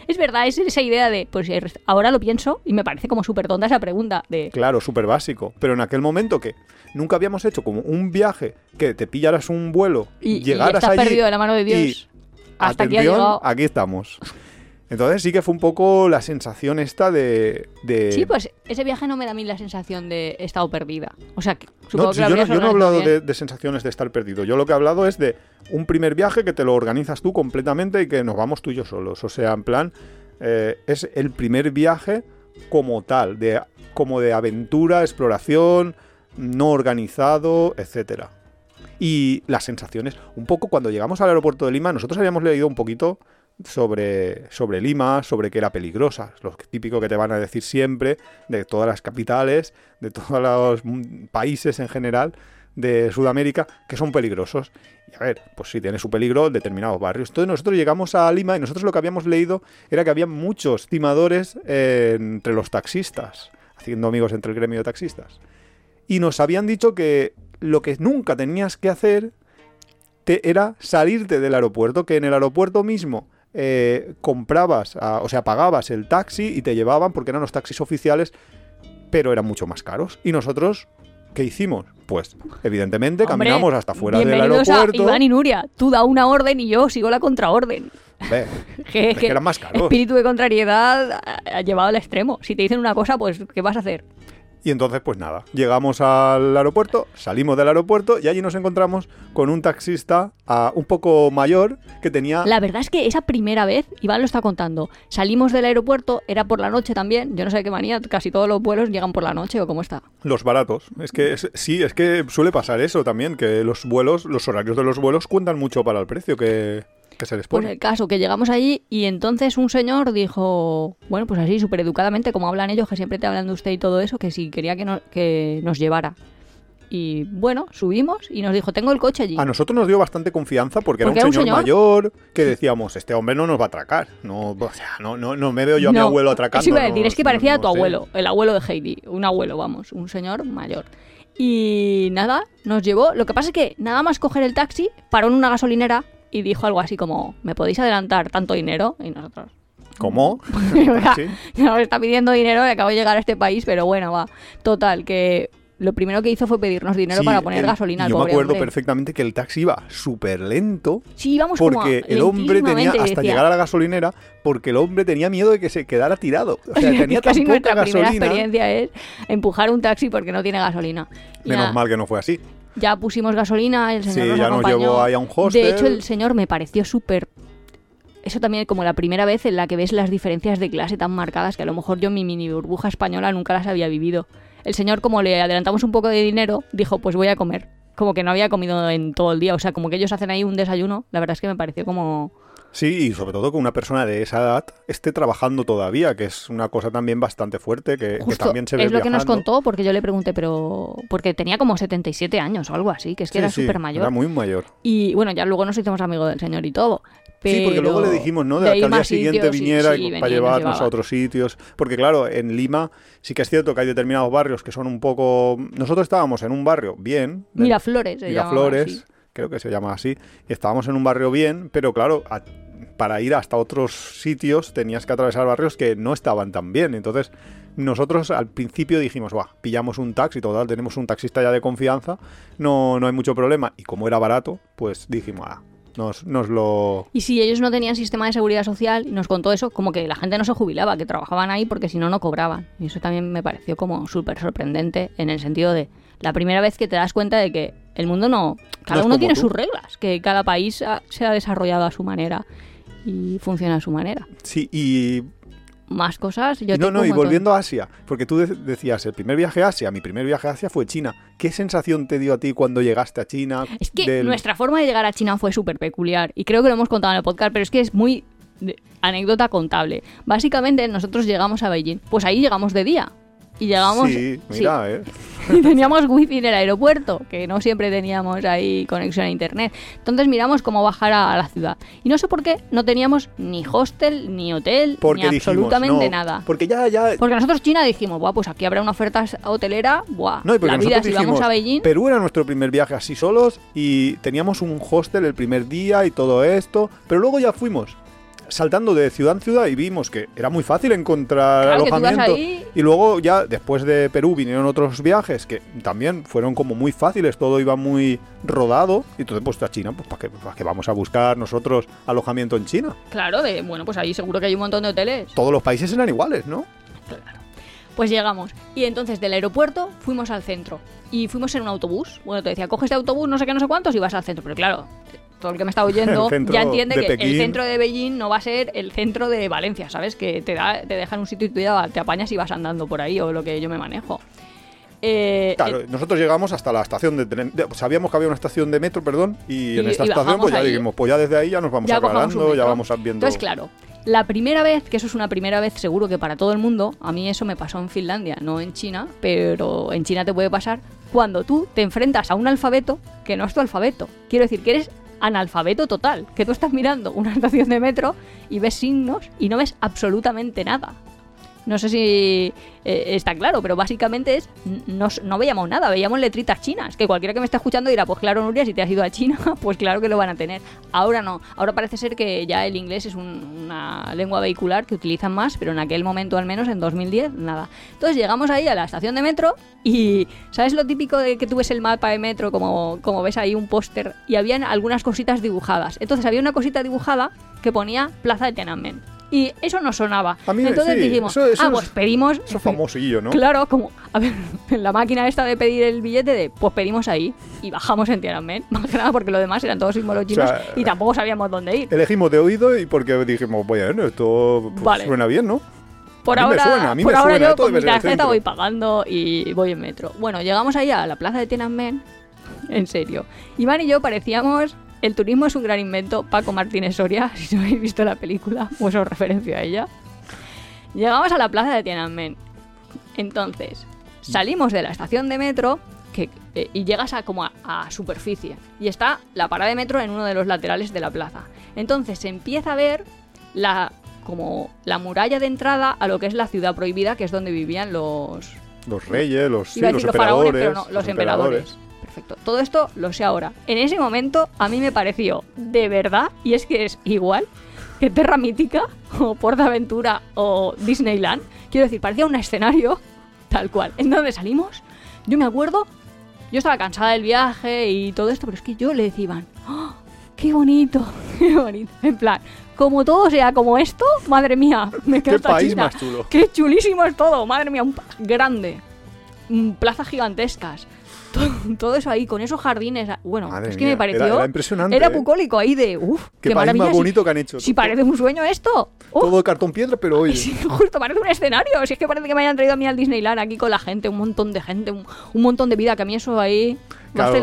Speaker 1: Es verdad, es esa idea de, pues eh, ahora lo pienso y me parece como súper tonta esa pregunta de...
Speaker 2: claro, súper básico, pero en aquel momento que nunca habíamos hecho como un viaje que te pillaras un vuelo
Speaker 1: Y, y
Speaker 2: llegaras
Speaker 1: estás
Speaker 2: allí
Speaker 1: perdido de la mano de Dios.
Speaker 2: y
Speaker 1: Hasta aquí ha llegado.
Speaker 2: aquí estamos. Entonces sí que fue un poco la sensación esta de... de-
Speaker 1: Sí, pues ese viaje no me da a mí la sensación de he estado perdida. O sea, que
Speaker 2: No,
Speaker 1: supongo
Speaker 2: si
Speaker 1: que lo
Speaker 2: yo, no, yo no he hablado de sensaciones de estar perdido. Yo lo que he hablado es de un primer viaje que te lo organizas tú completamente y que nos vamos tú y yo solos. O sea, en plan, eh, es el primer viaje como tal, de, como de aventura, exploración, no organizado, etcétera. Y las sensaciones, un poco cuando llegamos al aeropuerto de Lima, nosotros habíamos leído un poquito sobre, sobre Lima, sobre que era peligrosa, lo típico que te van a decir siempre, de todas las capitales, de todos los países en general de Sudamérica, que son peligrosos. Y a ver, pues sí, tiene su peligro en determinados barrios. Entonces nosotros llegamos a Lima y nosotros lo que habíamos leído era que había muchos timadores eh, entre los taxistas, haciendo amigos entre el gremio de taxistas. Y nos habían dicho que lo que nunca tenías que hacer te- era salirte del aeropuerto, que en el aeropuerto mismo eh, comprabas, o sea, pagabas el taxi y te llevaban porque eran los taxis oficiales, pero eran mucho más caros. Y nosotros, ¿qué hicimos? Pues, evidentemente,
Speaker 1: Hombre,
Speaker 2: caminamos hasta fuera del
Speaker 1: a
Speaker 2: aeropuerto.
Speaker 1: Iván y Nuria. Tú da una orden y yo sigo la contraorden.
Speaker 2: Ve,
Speaker 1: Que,
Speaker 2: es que eran más caros.
Speaker 1: espíritu de contrariedad ha llevado al extremo. Si te dicen una cosa, pues ¿qué vas a hacer?
Speaker 2: Y entonces, pues nada, llegamos al aeropuerto, salimos del aeropuerto y allí nos encontramos con un taxista ah, un poco mayor que tenía...
Speaker 1: La verdad es que esa primera vez, Iván lo está contando, salimos del aeropuerto, era por la noche también, yo no sé qué manía, casi todos los vuelos llegan por la noche o cómo está.
Speaker 2: Los baratos. Es que es- sí, es que suele pasar eso también, que los vuelos, los horarios de los vuelos cuentan mucho para el precio que, que se les
Speaker 1: Pues
Speaker 2: pone.
Speaker 1: el caso, que llegamos allí y entonces un señor dijo, bueno, pues así, súper educadamente, como hablan ellos, que siempre te hablan de usted y todo eso, que si quería que, no- que nos llevara. Y bueno, subimos y nos dijo, tengo el coche allí.
Speaker 2: A nosotros nos dio bastante confianza porque,
Speaker 1: Porque
Speaker 2: era un señor,
Speaker 1: señor.
Speaker 2: mayor que decíamos, este hombre no nos va a atracar. No, o sea, no, no, no me veo yo a mi
Speaker 1: No,
Speaker 2: abuelo atracando.
Speaker 1: Eso iba a decir,
Speaker 2: no-
Speaker 1: es que parecía a tu
Speaker 2: sé.
Speaker 1: abuelo, el abuelo de Heidi, un abuelo, vamos, un señor mayor. Y nada, nos llevó. Lo que pasa es que nada más coger el taxi, paró en una gasolinera y dijo algo así como, ¿me podéis adelantar tanto dinero? Y nosotros,
Speaker 2: ¿Cómo? Sí.
Speaker 1: nos está pidiendo dinero y acabo de llegar a este país, pero bueno, va. Total, que lo primero que hizo fue pedirnos dinero
Speaker 2: Sí,
Speaker 1: para poner
Speaker 2: el-
Speaker 1: gasolina al
Speaker 2: Yo me
Speaker 1: pobre
Speaker 2: acuerdo
Speaker 1: hombre.
Speaker 2: perfectamente que el taxi iba súper lento
Speaker 1: Sí, íbamos como
Speaker 2: porque el hombre tenía hasta
Speaker 1: decía,
Speaker 2: llegar a la gasolinera porque el hombre tenía miedo de que se quedara tirado. O sea, tenía tan
Speaker 1: Casi
Speaker 2: poca
Speaker 1: nuestra primera
Speaker 2: gasolina.
Speaker 1: experiencia es empujar un taxi porque no tiene gasolina. Y
Speaker 2: Menos
Speaker 1: nada,
Speaker 2: mal que no fue así.
Speaker 1: Ya pusimos gasolina, el señor
Speaker 2: Sí,
Speaker 1: nos
Speaker 2: ya nos llevó ahí a un hostel.
Speaker 1: De hecho, el señor me pareció súper... Eso también como la primera vez en la que ves las diferencias de clase tan marcadas que a lo mejor yo en mi mini burbuja española nunca las había vivido. El señor, como le adelantamos un poco de dinero, dijo, pues voy a comer. como que no había comido en todo el día. O sea, como que ellos hacen ahí un desayuno. La verdad es que me pareció como...
Speaker 2: Sí, y sobre todo que una persona de esa edad esté trabajando todavía, que es una cosa también bastante fuerte, que, también se ve
Speaker 1: es lo que nos contó porque yo le pregunté, pero... Porque tenía como 77 años o algo así, que es que
Speaker 2: Sí,
Speaker 1: era
Speaker 2: sí,
Speaker 1: súper mayor.
Speaker 2: Era muy mayor.
Speaker 1: Y bueno, ya luego nos hicimos amigos del señor y todo.
Speaker 2: Sí, porque luego le
Speaker 1: pero
Speaker 2: dijimos, ¿no?
Speaker 1: de
Speaker 2: De que al día siguiente
Speaker 1: sitios,
Speaker 2: viniera
Speaker 1: sí,
Speaker 2: y-
Speaker 1: venía
Speaker 2: para llevarnos a otros sitios. Porque claro, en Lima sí que es cierto que hay determinados barrios que son un poco... Nosotros estábamos en un barrio bien.
Speaker 1: Miraflores, llamaba
Speaker 2: Miraflores. Creo que se llama así. Estábamos en un barrio bien, pero claro, para ir hasta otros sitios tenías que atravesar barrios que no estaban tan bien. Entonces, nosotros al principio dijimos, Buah, pillamos un taxi, total, tenemos un taxista ya de confianza, no, no hay mucho problema. Y como era barato, pues dijimos, ah, nos, nos lo...
Speaker 1: Y si ellos no tenían sistema de seguridad social, nos contó eso, como que la gente no se jubilaba, que trabajaban ahí porque si no, no cobraban. Y eso también me pareció como súper sorprendente en el sentido de la primera vez que te das cuenta de que el mundo no... Cada uno tiene
Speaker 2: tú.
Speaker 1: sus reglas, que cada país ha- se ha desarrollado a su manera y funciona a su manera.
Speaker 2: Sí, y
Speaker 1: Más cosas, yo
Speaker 2: Y no, no, y volviendo a Asia, porque tú de- decías, el primer viaje a Asia, mi primer viaje a Asia fue China. ¿Qué sensación te dio a ti cuando llegaste a China?
Speaker 1: Es que
Speaker 2: del-
Speaker 1: nuestra forma de llegar a China fue súper peculiar y creo que lo hemos contado en el podcast, pero es que es muy de- anécdota contable. Básicamente nosotros llegamos a Beijing, pues ahí llegamos de día y llegamos
Speaker 2: Sí, mira, ¿eh?
Speaker 1: y teníamos wifi en el aeropuerto, que no siempre teníamos ahí conexión a internet. Entonces miramos cómo bajar a, la ciudad. Y no sé por qué no teníamos ni hostel, ni hotel,
Speaker 2: Porque
Speaker 1: ni
Speaker 2: dijimos,
Speaker 1: absolutamente
Speaker 2: no,
Speaker 1: nada.
Speaker 2: Porque ya, ya...
Speaker 1: Porque nosotros China dijimos, buah, pues aquí habrá una oferta hotelera, buah,
Speaker 2: No, y porque
Speaker 1: la vida
Speaker 2: nosotros
Speaker 1: si vamos a Beijing.
Speaker 2: Perú era nuestro primer viaje así solos y teníamos un hostel el primer día y todo esto, pero luego ya fuimos saltando de ciudad en ciudad y vimos que era muy fácil encontrar
Speaker 1: Claro,
Speaker 2: alojamiento. Y luego ya después de Perú vinieron otros viajes que también fueron como muy fáciles, todo iba muy rodado. Y entonces pues a China, pues ¿para qué, para qué vamos a buscar nosotros alojamiento en China?
Speaker 1: Claro, de, bueno, pues ahí seguro que hay un montón de hoteles.
Speaker 2: Todos los países eran iguales, ¿no?
Speaker 1: Pues llegamos. Y entonces del aeropuerto fuimos al centro. Y fuimos en un autobús. Bueno, te decía, coges de autobús no sé qué, no sé cuántos y vas al centro. Pero claro, todo el que me está oyendo ya entiende
Speaker 2: de
Speaker 1: que el centro de Beijing no va a ser el centro de Valencia, ¿sabes? Que te, da, te dejan un sitio y tú ya te apañas y vas andando por ahí o lo que yo me manejo. Eh,
Speaker 2: Claro,
Speaker 1: eh,
Speaker 2: nosotros llegamos hasta la estación de tren. de- Sabíamos que había una estación de metro, perdón, y,
Speaker 1: Y-
Speaker 2: en esta
Speaker 1: y
Speaker 2: estación pues ya dijimos, pues ya desde ahí ya nos vamos
Speaker 1: ya
Speaker 2: aclarando, ya vamos viendo.
Speaker 1: Entonces, claro, la primera vez, que eso es una primera vez seguro que para todo el mundo, a mí eso me pasó en Finlandia, no en China, pero en China te puede pasar cuando tú te enfrentas a un alfabeto que no es tu alfabeto. Quiero decir que eres analfabeto total, que tú estás mirando una estación de metro y ves signos y no ves absolutamente nada. No sé si eh, está claro, pero básicamente es no, veíamos nada, veíamos letritas chinas. Que cualquiera que me esté escuchando dirá, pues claro, Nuria, si te has ido a China, pues claro que lo van a tener. Ahora no, ahora parece ser que ya el inglés es un- una lengua vehicular que utilizan más, pero en aquel momento al menos, en 2010, nada. Entonces llegamos ahí a la estación de metro y ¿sabes lo típico de que tú ves el mapa de metro, como, como ves ahí un póster y habían algunas cositas dibujadas? Entonces había una cosita dibujada que ponía Plaza de Tiananmen. Y eso nos sonaba.
Speaker 2: A mí,
Speaker 1: Entonces
Speaker 2: sí,
Speaker 1: dijimos,
Speaker 2: eso- eso
Speaker 1: ah,
Speaker 2: es-
Speaker 1: pues pedimos...
Speaker 2: Eso es famosillo, ¿no?
Speaker 1: Claro, como, a ver, en la máquina esta de pedir el billete de, pues pedimos ahí y bajamos en Tiananmen, más que nada porque lo demás eran todos símbolos chinos
Speaker 2: sea,
Speaker 1: y tampoco sabíamos dónde ir.
Speaker 2: Elegimos de oído y porque dijimos, bueno, esto pues,
Speaker 1: Vale.
Speaker 2: suena bien, ¿no?
Speaker 1: Por
Speaker 2: a mí me
Speaker 1: ahora,
Speaker 2: suena, a mí
Speaker 1: por
Speaker 2: me
Speaker 1: ahora
Speaker 2: suena,
Speaker 1: yo con mi tarjeta voy pagando y voy en metro. Bueno, llegamos ahí a la plaza de Tiananmen, en serio. Iván y yo parecíamos... El turismo es un gran invento, Paco Martínez Soria, si no habéis visto la película, pues os referencio a ella. Llegamos a la plaza de Tiananmen. Entonces, salimos de la estación de metro que, eh, y llegas a como a, a superficie. Y está la parada de metro en uno de los laterales de la plaza. Entonces se empieza a ver la como la muralla de entrada a lo que es la ciudad prohibida, que es donde vivían los,
Speaker 2: Los reyes, los, sí,
Speaker 1: Iba a
Speaker 2: los
Speaker 1: decir los faraones,
Speaker 2: emperadores.
Speaker 1: pero no, los emperadores. Perfecto. Todo esto lo sé ahora. En ese momento a mí me pareció de verdad, y es que es igual que Terra Mítica o Portaventura o Disneyland. Quiero decir, parecía un escenario tal cual. En donde salimos, yo me acuerdo, yo estaba cansada del viaje y todo esto, pero es que yo le decía, Iván, "¡Oh, qué bonito, qué bonito. En plan, como todo sea como esto, madre mía, me
Speaker 2: Qué
Speaker 1: encanta
Speaker 2: país
Speaker 1: China.
Speaker 2: más chulo.
Speaker 1: Qué chulísimo es todo, madre mía, un grande. Mm, Plazas gigantescas. Todo, todo eso ahí, con esos jardines. ah, Bueno,
Speaker 2: Madre
Speaker 1: es que
Speaker 2: mía,
Speaker 1: me pareció.
Speaker 2: era- era impresionante,
Speaker 1: Era
Speaker 2: ¿eh?
Speaker 1: bucólico ahí de. Uf,
Speaker 2: Qué,
Speaker 1: maravilla.
Speaker 2: más
Speaker 1: si-
Speaker 2: bonito que han hecho.
Speaker 1: Si parece un sueño esto.
Speaker 2: Todo de cartón piedra, pero oye.
Speaker 1: Sí, justo parece un escenario. Si es que parece que me hayan traído a mí al Disneyland aquí con la gente, un montón de gente, un, un montón de vida. Que a mí eso ahí.
Speaker 2: Claro.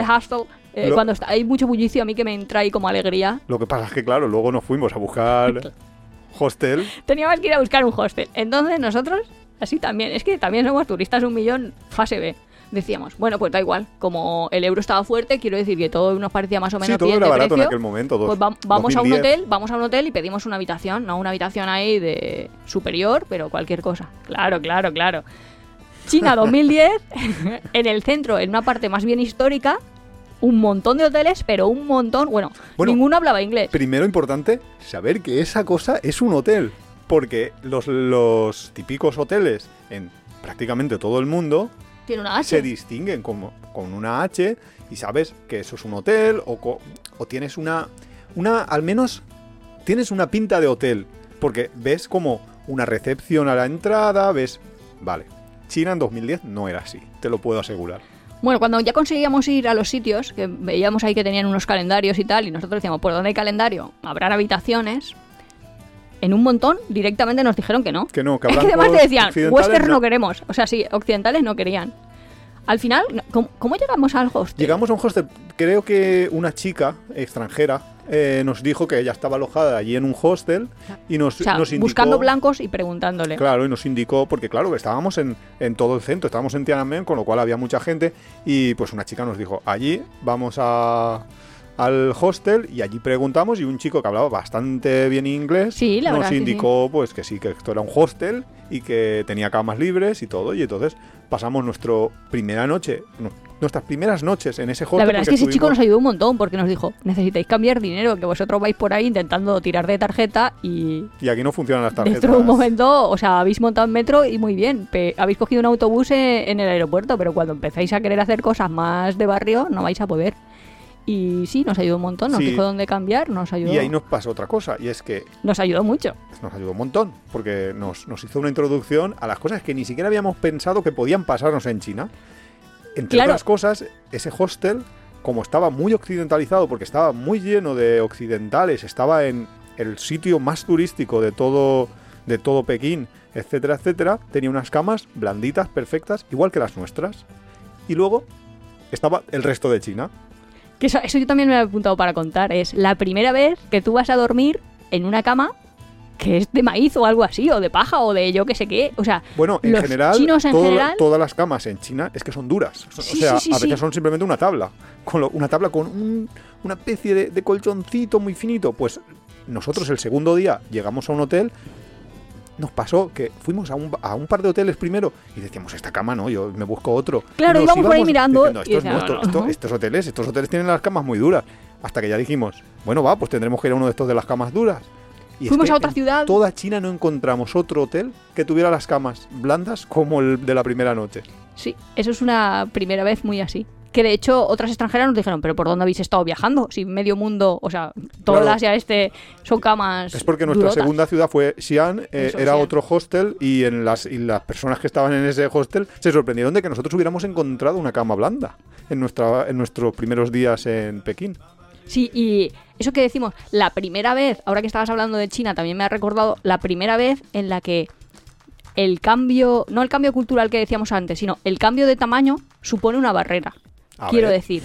Speaker 1: Eh,
Speaker 2: Lo-
Speaker 1: Cuando está- hay mucho bullicio, a mí que me entra ahí como alegría.
Speaker 2: Lo que pasa es que, claro, luego nos fuimos a buscar hostel.
Speaker 1: Teníamos que ir a buscar un hostel. Entonces nosotros, así también, es que también somos turistas un millón, fase B. Decíamos, bueno, pues da igual, como el euro estaba fuerte, quiero decir que todo nos parecía más o menos
Speaker 2: Sí, todo
Speaker 1: bien
Speaker 2: era
Speaker 1: de
Speaker 2: barato en
Speaker 1: precio.
Speaker 2: aquel momento. dos-
Speaker 1: Pues vam- vamos a un
Speaker 2: 2010.
Speaker 1: hotel, vamos a un hotel y pedimos una habitación, no una habitación ahí de superior, pero cualquier cosa. Claro, claro, claro. China 2010, en el centro, en una parte más bien histórica, un montón de hoteles, pero un montón, bueno,
Speaker 2: Bueno,
Speaker 1: ninguno hablaba inglés.
Speaker 2: Primero importante, saber que esa cosa es un hotel. Porque los, los típicos hoteles en prácticamente todo el mundo
Speaker 1: Tiene una
Speaker 2: se
Speaker 1: H.
Speaker 2: distinguen como, con una H y sabes que eso es un hotel o, o tienes una, una, al menos tienes una pinta de hotel, porque ves como una recepción a la entrada, ves, vale, China en 2010 no era así, te lo puedo asegurar.
Speaker 1: Bueno, cuando ya conseguíamos ir a los sitios, que veíamos ahí que tenían unos calendarios y tal, y nosotros decíamos, ¿por dónde hay calendario? ¿Habrán habitaciones? En un montón directamente nos dijeron que no.
Speaker 2: Que no, que
Speaker 1: es que además te decían, western no.
Speaker 2: no.
Speaker 1: queremos. O sea, sí, occidentales no querían. Al final, ¿cómo, cómo llegamos al hostel?
Speaker 2: Llegamos a un hostel, creo que una chica extranjera eh, nos dijo que ella estaba alojada allí en un hostel y nos,
Speaker 1: o sea,
Speaker 2: nos indicó...
Speaker 1: buscando blancos y preguntándole.
Speaker 2: Claro, y nos indicó, porque claro, estábamos en, en todo el centro, estábamos en Tiananmen, con lo cual había mucha gente, y pues una chica nos dijo, allí vamos a, al hostel, y allí preguntamos, y un chico que hablaba bastante bien inglés
Speaker 1: Sí, la
Speaker 2: nos
Speaker 1: verdad que
Speaker 2: indicó pues que sí, que esto era un hostel, y que tenía camas libres y todo, y entonces pasamos nuestra primera noche, no, nuestras primeras noches en ese hostel.
Speaker 1: La verdad es que ese chico nos ayudó un montón porque nos dijo, necesitáis cambiar dinero, que vosotros vais por ahí intentando tirar de tarjeta y
Speaker 2: Y aquí no funcionan las tarjetas.
Speaker 1: dentro de un momento, o sea, habéis montado en metro y muy bien, habéis cogido un autobús e- en el aeropuerto, pero cuando empezáis a querer hacer cosas más de barrio no vais a poder. Y sí, nos ayudó un montón, nos
Speaker 2: Sí.
Speaker 1: dijo dónde cambiar, nos ayudó,
Speaker 2: Y ahí nos pasó otra cosa, y es que
Speaker 1: nos ayudó mucho.
Speaker 2: nos ayudó un montón, porque nos, nos hizo una introducción a las cosas que ni siquiera habíamos pensado que podían pasarnos en China. Entre
Speaker 1: Claro.
Speaker 2: otras cosas, ese hostel, como estaba muy occidentalizado, porque estaba muy lleno de occidentales, estaba en el sitio más turístico de todo, de todo Pekín, etcétera, etcétera, tenía unas camas blanditas, perfectas, igual que las nuestras. Y luego estaba el resto de China.
Speaker 1: Que eso, eso yo también me he apuntado para contar, es la primera vez que tú vas a dormir en una cama que es de maíz o algo así, o de paja, o de yo que sé qué, o sea,
Speaker 2: Bueno, en
Speaker 1: los
Speaker 2: general,
Speaker 1: chinos en
Speaker 2: todo-
Speaker 1: general
Speaker 2: todas las camas en China es que son duras. O
Speaker 1: Sí,
Speaker 2: sea,
Speaker 1: sí, sí,
Speaker 2: a veces son simplemente una tabla. Con lo- una tabla con un- una especie de, de colchoncito muy finito. Pues nosotros el segundo día llegamos a un hotel. Nos pasó que fuimos a un, a un par de hoteles primero y decíamos, esta cama no, yo me busco otro.
Speaker 1: Claro,
Speaker 2: Y nos
Speaker 1: íbamos por ahí mirando
Speaker 2: diciendo,
Speaker 1: y
Speaker 2: "Esto es
Speaker 1: decíamos,
Speaker 2: nuestro,
Speaker 1: no,
Speaker 2: esto-
Speaker 1: no".
Speaker 2: estos hoteles, estos hoteles tienen las camas muy duras. Hasta que ya dijimos, bueno, va, pues tendremos que ir a uno de estos de las camas duras. Y es
Speaker 1: Fuimos
Speaker 2: que
Speaker 1: a otra
Speaker 2: en
Speaker 1: ciudad.
Speaker 2: Toda China no encontramos otro hotel que tuviera las camas blandas como el de la primera noche.
Speaker 1: Sí, eso es una primera vez muy así. Que de hecho otras extranjeras nos dijeron, pero ¿por dónde habéis estado viajando? Si medio mundo, o sea, todo
Speaker 2: Claro.
Speaker 1: Asia este son camas
Speaker 2: Es porque nuestra
Speaker 1: durotas.
Speaker 2: segunda ciudad fue Xi'an, eh,
Speaker 1: Eso,
Speaker 2: era
Speaker 1: Xi'an.
Speaker 2: otro hostel y en las y las personas que estaban en ese hostel se sorprendieron de que nosotros hubiéramos encontrado una cama blanda en nuestra en nuestros primeros días en Pekín.
Speaker 1: Sí, y eso que decimos, la primera vez, ahora que estabas hablando de China, también me ha recordado la primera vez en la que el cambio, no el cambio cultural que decíamos antes, sino el cambio de tamaño supone una barrera.
Speaker 2: A
Speaker 1: Quiero
Speaker 2: ver.
Speaker 1: decir,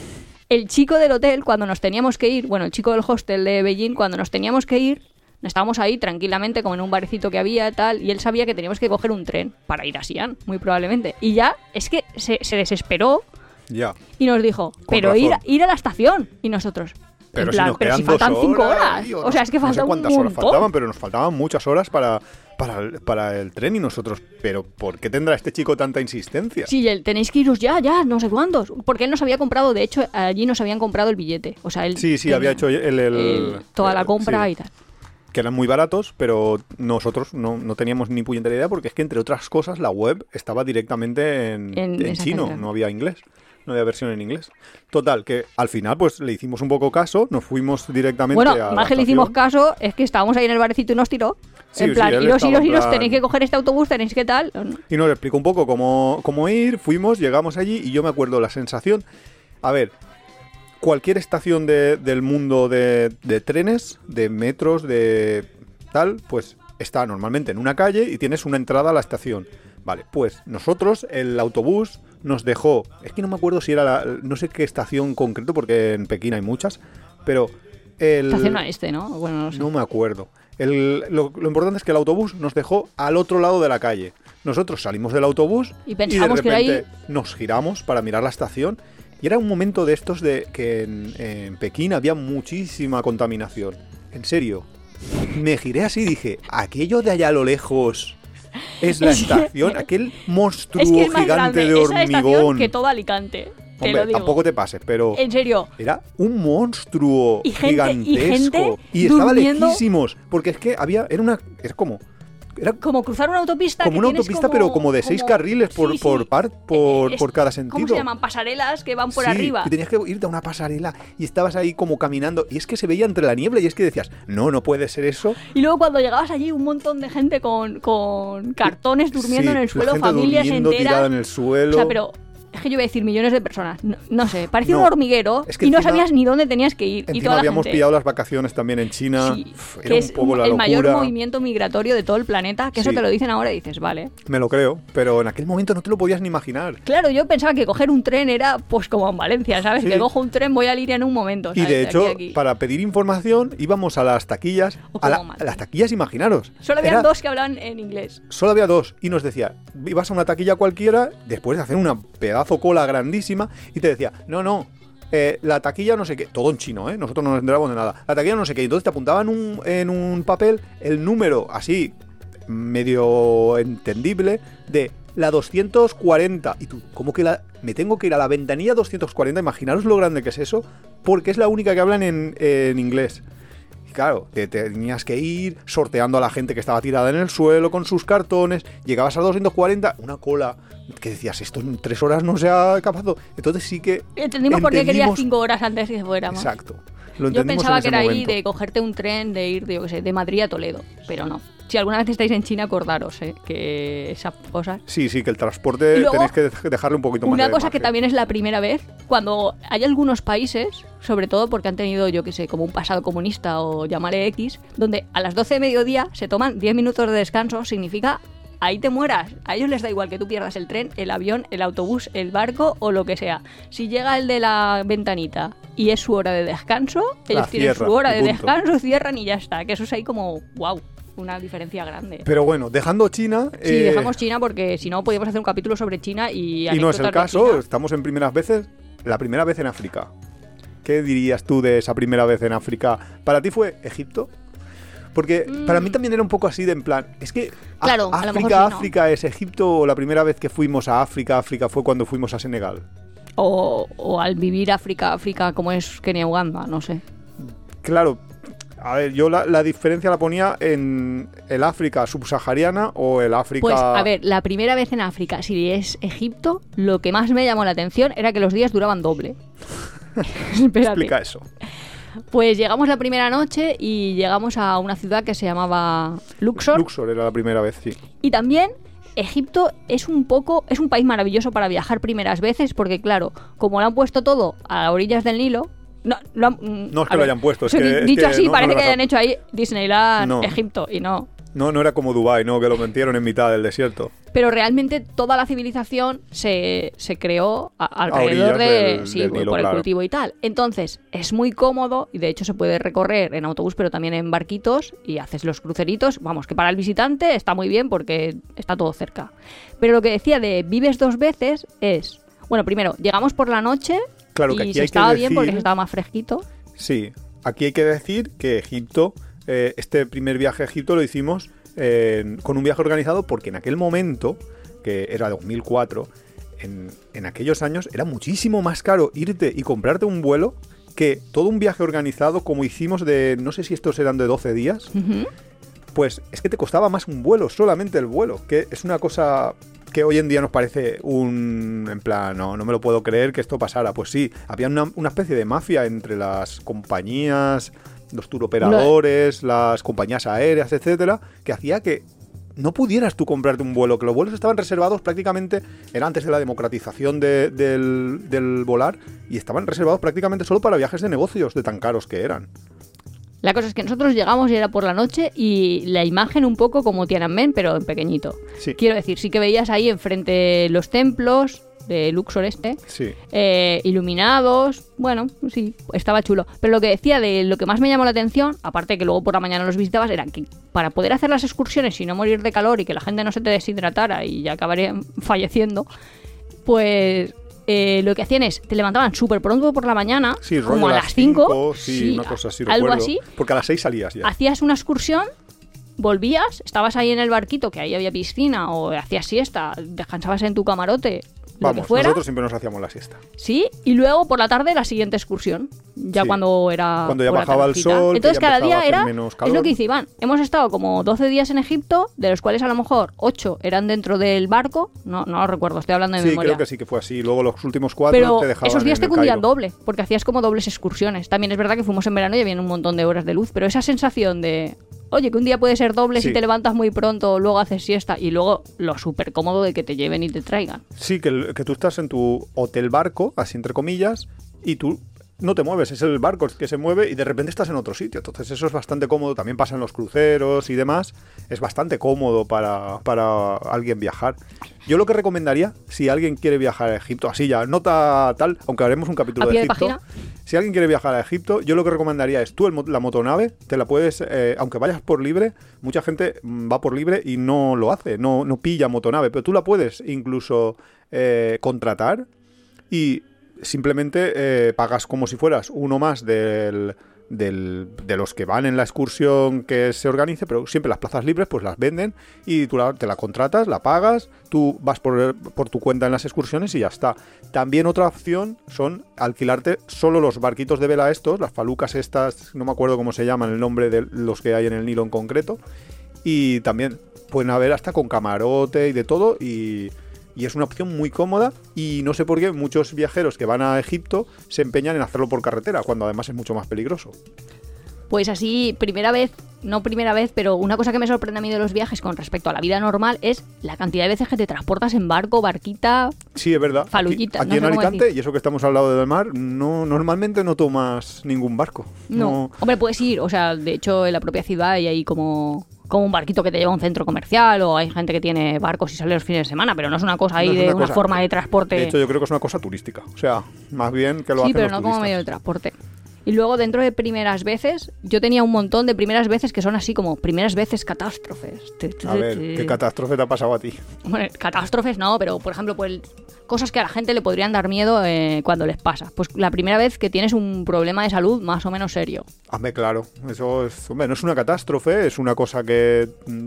Speaker 1: el chico del hotel, cuando nos teníamos que ir, bueno, el chico del hostel de Beijing, cuando nos teníamos que ir, estábamos ahí tranquilamente, como en un barecito que había tal, y él sabía que teníamos que coger un tren para ir a Xi'an, muy probablemente. Y ya, es que se, se desesperó
Speaker 2: Ya.
Speaker 1: y nos dijo,
Speaker 2: Con
Speaker 1: pero ir, ir a la estación. Y nosotros,
Speaker 2: Pero si nos
Speaker 1: pero si faltan cinco
Speaker 2: horas,
Speaker 1: o sea,
Speaker 2: no-
Speaker 1: es que
Speaker 2: no
Speaker 1: falta
Speaker 2: sé
Speaker 1: un
Speaker 2: cuántas horas faltaban, pero nos faltaban muchas horas para, para, el- para el tren y nosotros, pero ¿por qué tendrá este chico tanta insistencia?
Speaker 1: Sí, el, tenéis que iros ya, ya, no sé cuántos. Porque él nos había comprado, de hecho, allí nos habían comprado el billete. O sea, él
Speaker 2: Sí, sí, había hecho el, el-
Speaker 1: el- toda la compra
Speaker 2: sí.
Speaker 1: y tal.
Speaker 2: que eran muy baratos, pero nosotros no, no teníamos ni puñetera idea porque es que, entre otras cosas, la web estaba directamente en,
Speaker 1: En-
Speaker 2: en
Speaker 1: esa
Speaker 2: chino, no había inglés. No había versión en inglés. Total, que al final pues le hicimos un poco caso, nos fuimos directamente
Speaker 1: Bueno,
Speaker 2: a la
Speaker 1: más que le hicimos caso, es que estábamos ahí en el barecito y nos tiró.
Speaker 2: Sí,
Speaker 1: en
Speaker 2: sí,
Speaker 1: plan,
Speaker 2: él
Speaker 1: iros, iros, iros,
Speaker 2: plan-
Speaker 1: tenéis que coger este autobús, tenéis que tal.
Speaker 2: Y nos explicó un poco cómo, cómo ir, fuimos, llegamos allí y yo me acuerdo la sensación. A ver, cualquier estación de- del mundo de, de trenes, de metros, de tal, pues está normalmente en una calle y tienes una entrada a la estación. Vale, pues nosotros, el autobús, nos dejó, es que no me acuerdo si era la, no sé qué estación concreto, porque en Pekín hay muchas, pero el...
Speaker 1: Estación este, ¿no? Bueno, no sé.
Speaker 2: No me acuerdo. El- lo, lo importante es que el autobús nos dejó al otro lado de la calle. Nosotros salimos del autobús
Speaker 1: Y pensamos
Speaker 2: de
Speaker 1: que era ahí-
Speaker 2: repente nos giramos para mirar la estación y era un momento de estos de que en, en Pekín había muchísima contaminación. En serio. Me giré así y dije, aquello de allá a lo lejos es la
Speaker 1: Es
Speaker 2: estación, aquel monstruo
Speaker 1: Es que es
Speaker 2: gigante
Speaker 1: grande
Speaker 2: de hormigón.
Speaker 1: que todo Alicante. Te
Speaker 2: Hombre,
Speaker 1: lo digo.
Speaker 2: tampoco te pases, pero
Speaker 1: En serio.
Speaker 2: era un monstruo
Speaker 1: Y gente- y
Speaker 2: gigantesco.
Speaker 1: gente
Speaker 2: Y estaba lejísimos. Porque es que había. Era una. Era como. Era
Speaker 1: Como cruzar una autopista.
Speaker 2: como
Speaker 1: que
Speaker 2: una autopista, pero como de seis carriles por,
Speaker 1: Sí, sí.
Speaker 2: por, par, por,
Speaker 1: Es-
Speaker 2: por cada sentido.
Speaker 1: ¿Cómo se llaman? Pasarelas que van por
Speaker 2: Sí,
Speaker 1: arriba.
Speaker 2: Y tenías que irte a una pasarela y estabas ahí como caminando. Y es que se veía entre la niebla y es que decías, no, no puede ser eso.
Speaker 1: Y luego cuando llegabas allí, un montón de gente con, con cartones durmiendo en el suelo, familias enteras.
Speaker 2: en el suelo.
Speaker 1: O sea, pero es que yo voy a decir millones de personas. No, no sé, parecía
Speaker 2: No,
Speaker 1: un hormiguero
Speaker 2: es que
Speaker 1: y no sabías ni dónde tenías que ir. y toda la
Speaker 2: habíamos
Speaker 1: gente.
Speaker 2: pillado las vacaciones también en China.
Speaker 1: Sí,
Speaker 2: Uf, era un poco la
Speaker 1: el mayor movimiento migratorio de todo el planeta, que eso
Speaker 2: Sí.
Speaker 1: te lo dicen ahora y dices, vale.
Speaker 2: Me lo creo, pero en aquel momento no te lo podías ni imaginar.
Speaker 1: Claro, yo pensaba que coger un tren era pues como en Valencia, ¿sabes?
Speaker 2: Sí.
Speaker 1: Que cojo un tren, voy a ir en un momento.
Speaker 2: Y de hecho,
Speaker 1: aquí a aquí.
Speaker 2: para pedir información íbamos a las taquillas. A, la- las taquillas, imaginaros.
Speaker 1: Solo habían
Speaker 2: Era-
Speaker 1: dos que hablaban en inglés.
Speaker 2: Solo había dos. Y nos decía, ibas a una taquilla cualquiera, después de hacer una pedazo cola grandísima, y te decía, no, no. eh, la taquilla no sé qué, todo en chino, ¿eh? Nosotros no nos enterábamos de nada. La taquilla no sé qué, entonces te apuntaban un- en un papel el número así, medio entendible, de la 240. Y tú, ¿cómo que la.? Me tengo que ir a la ventanilla 240, imaginaros lo grande que es eso, porque es la única que hablan en inglés. Claro, te tenías que ir sorteando a la gente que estaba tirada en el suelo con sus cartones. Llegabas a 240, una cola que decías, esto en tres horas no se ha acabado. Entonces sí que.
Speaker 1: Entendimos por qué querías
Speaker 2: entendimos-
Speaker 1: cinco horas antes que fuéramos.
Speaker 2: Exacto. Lo
Speaker 1: Yo pensaba
Speaker 2: en
Speaker 1: que era ahí de cogerte un tren, de ir, de, yo qué sé, de Madrid a Toledo, pero no. Si alguna vez estáis en China, acordaros, ¿eh? que esas cosas...
Speaker 2: Sí, sí, que el transporte
Speaker 1: luego,
Speaker 2: tenéis que dej- dejarle un poquito más
Speaker 1: Una
Speaker 2: de
Speaker 1: cosa que también es la primera vez, cuando hay algunos países, sobre todo porque han tenido, yo qué sé, como un pasado comunista o llamarle X, donde a las 12 de mediodía se toman 10 minutos de descanso, significa ahí te mueras. A ellos les da igual que tú pierdas el tren, el avión, el autobús, el barco o lo que sea. Si llega el de la ventanita y es su hora de descanso, ellos tienen
Speaker 2: cierra,
Speaker 1: su hora de
Speaker 2: punto.
Speaker 1: descanso, cierran y ya está. Que eso es ahí como, wow, una diferencia grande.
Speaker 2: Pero bueno, dejando China.
Speaker 1: Sí,
Speaker 2: eh,
Speaker 1: dejamos China porque si no podíamos hacer un capítulo sobre China y...
Speaker 2: Y no es el caso, estamos en primeras veces. La primera vez en África. ¿Qué dirías tú de esa primera vez en África? ¿Para ti fue Egipto? Porque para mí también era un poco así de en plan, es que a-
Speaker 1: Mm. Claro, a
Speaker 2: África. África es Egipto o la primera vez que fuimos a África, África fue cuando fuimos a Senegal.
Speaker 1: O, o al vivir África, África como es Kenia, Uganda, no sé.
Speaker 2: Claro, a ver, yo la, la diferencia la ponía en el África subsahariana o el África...
Speaker 1: Pues a ver, la primera vez en África, si es Egipto, lo que más me llamó la atención era que los días duraban doble.
Speaker 2: Explica eso.
Speaker 1: Pues llegamos la primera noche y llegamos a una ciudad que se llamaba Luxor.
Speaker 2: Luxor era la primera vez, sí.
Speaker 1: Y también Egipto es un poco, es un país maravilloso para viajar primeras veces, porque claro, como lo han puesto todo a orillas del Nilo, no, lo han- mm,
Speaker 2: No es que lo hayan puesto, es que- es
Speaker 1: dicho
Speaker 2: que
Speaker 1: así,
Speaker 2: no-
Speaker 1: parece
Speaker 2: no
Speaker 1: que hayan hecho ahí Disneyland. Egipto, y no.
Speaker 2: No, no era como Dubai, ¿no? Que lo metieron en mitad del desierto.
Speaker 1: Pero realmente toda la civilización se, se creó a- alrededor de
Speaker 2: del-
Speaker 1: sí,
Speaker 2: del
Speaker 1: por el
Speaker 2: claro.
Speaker 1: cultivo y tal. Entonces, es muy cómodo y de hecho se puede recorrer en autobús, pero también en barquitos y haces los cruceritos. Vamos, que para el visitante está muy bien porque está todo cerca. Pero lo que decía de vives dos veces es, bueno, primero, llegamos por la noche
Speaker 2: Claro, que
Speaker 1: y
Speaker 2: aquí
Speaker 1: se
Speaker 2: hay que
Speaker 1: estaba bien porque se estaba más fresquito.
Speaker 2: Sí, aquí hay que decir que Egipto, eh, este primer viaje a Egipto lo hicimos eh, con un viaje organizado porque en aquel momento, que era 2004, en, en aquellos años era muchísimo más caro irte y comprarte un vuelo que todo un viaje organizado como hicimos de, no sé si estos eran de 12 días, pues es que te costaba más un vuelo, solamente el vuelo, que es una cosa que hoy en día nos parece un... en plan, no, no me lo puedo creer que esto pasara. Pues sí, había una, una especie de mafia entre las compañías, los turoperadores, las compañías aéreas, etcétera, que hacía que no pudieras tú comprarte un vuelo, que los vuelos estaban reservados prácticamente, era antes de la democratización de- del, del volar, y estaban reservados prácticamente solo para viajes de negocios, de tan caros que eran.
Speaker 1: La cosa es que nosotros llegamos y era por la noche y la imagen un poco como Tiananmen, pero en pequeñito.
Speaker 2: Sí.
Speaker 1: Quiero decir, sí que veías ahí enfrente los templos, de Luxor este,
Speaker 2: Sí.
Speaker 1: eh, iluminados, bueno, sí, estaba chulo. Pero lo que decía de lo que más me llamó la atención, aparte que luego por la mañana los visitabas, era que para poder hacer las excursiones y no morir de calor y que la gente no se te deshidratara y ya acabaría falleciendo, pues eh, lo que hacían es, te levantaban súper pronto por la mañana,
Speaker 2: Sí, rollo
Speaker 1: como a las 5,
Speaker 2: sí, una cosa así,
Speaker 1: algo
Speaker 2: recuerdo.
Speaker 1: así,
Speaker 2: Porque a las 6 salías ya.
Speaker 1: hacías una excursión, volvías, estabas ahí en el barquito, que ahí había piscina, o hacías siesta, descansabas en tu camarote, lo que
Speaker 2: Vamos,
Speaker 1: fuera.
Speaker 2: nosotros siempre nos hacíamos la siesta.
Speaker 1: Sí, y luego por la tarde la siguiente excursión, ya
Speaker 2: Sí.
Speaker 1: cuando era
Speaker 2: Cuando ya bajaba el sol,
Speaker 1: Entonces cada día era
Speaker 2: menos
Speaker 1: es
Speaker 2: calor.
Speaker 1: lo que dice Iván. Hemos estado como 12 días en Egipto, de los cuales a lo mejor 8 eran dentro del barco, no no lo recuerdo, estoy hablando de
Speaker 2: Sí,
Speaker 1: memoria.
Speaker 2: creo que sí que fue así. Luego los últimos cuatro
Speaker 1: Pero
Speaker 2: te dejaban
Speaker 1: esos días te cundían doble, porque hacías como dobles excursiones. También es verdad que fuimos en verano y había un montón de horas de luz, pero esa sensación de, oye, que un día puede ser doble
Speaker 2: Sí.
Speaker 1: si te levantas muy pronto, luego haces siesta y luego lo súper cómodo de que te lleven y te traigan.
Speaker 2: Sí, que, que tú estás en tu hotel barco, así entre comillas, y tú no te mueves, es el barco que se mueve y de repente estás en otro sitio. Entonces eso es bastante cómodo, también pasa en los cruceros y demás, es bastante cómodo para, para alguien viajar. Yo lo que recomendaría, si alguien quiere viajar a Egipto, así ya, nota tal, aunque haremos un capítulo
Speaker 1: ¿A
Speaker 2: de Egipto, si alguien quiere viajar a Egipto, yo lo que recomendaría es tú el la motonave, te la puedes, eh, aunque vayas por libre, mucha gente mm, va por libre y no lo hace, no, no pilla motonave, pero tú la puedes incluso eh, contratar y simplemente eh, pagas como si fueras uno más del, del- de los que van en la excursión que se organice, pero siempre las plazas libres pues las venden y tú te la contratas, la pagas, tú vas por, por tu cuenta en las excursiones y ya está. También otra opción son alquilarte solo los barquitos de vela estos, las falucas estas, no me acuerdo cómo se llaman el nombre de los que hay en el Nilo en concreto, y también pueden haber hasta con camarote y de todo y, y es una opción muy cómoda y no sé por qué muchos viajeros que van a Egipto se empeñan en hacerlo por carretera cuando además es mucho más peligroso.
Speaker 1: Pues así, primera vez, no primera vez, pero una cosa que me sorprende a mí de los viajes con respecto a la vida normal es la cantidad de veces que te transportas en barco, barquita.
Speaker 2: Sí, es verdad.
Speaker 1: Falullita,
Speaker 2: Aquí,
Speaker 1: no
Speaker 2: aquí en Alicante,
Speaker 1: decir.
Speaker 2: y eso que estamos al lado del mar, no, normalmente no tomas ningún barco.
Speaker 1: No. Hombre, puedes ir, o sea, de hecho en la propia ciudad hay ahí como, como un barquito que te lleva a un centro comercial o hay gente que tiene barcos y sale los fines de semana, pero no es una cosa ahí
Speaker 2: No
Speaker 1: de
Speaker 2: una
Speaker 1: una
Speaker 2: cosa-
Speaker 1: forma de transporte.
Speaker 2: De hecho, yo creo que es una cosa turística. O sea, más bien que lo
Speaker 1: sí,
Speaker 2: hacen
Speaker 1: pero
Speaker 2: los
Speaker 1: no como medio de transporte. Y luego dentro de primeras veces, yo tenía un montón de primeras veces que son así como primeras veces catástrofes.
Speaker 2: A ver, ¿qué catástrofe te ha pasado a ti?
Speaker 1: Bueno, catástrofes no, pero por ejemplo, pues cosas que a la gente le podrían dar miedo eh, cuando les pasa. Pues la primera vez que tienes un problema de salud más o menos serio.
Speaker 2: Hazme claro, eso es, hombre, no es una catástrofe, es una cosa que mm,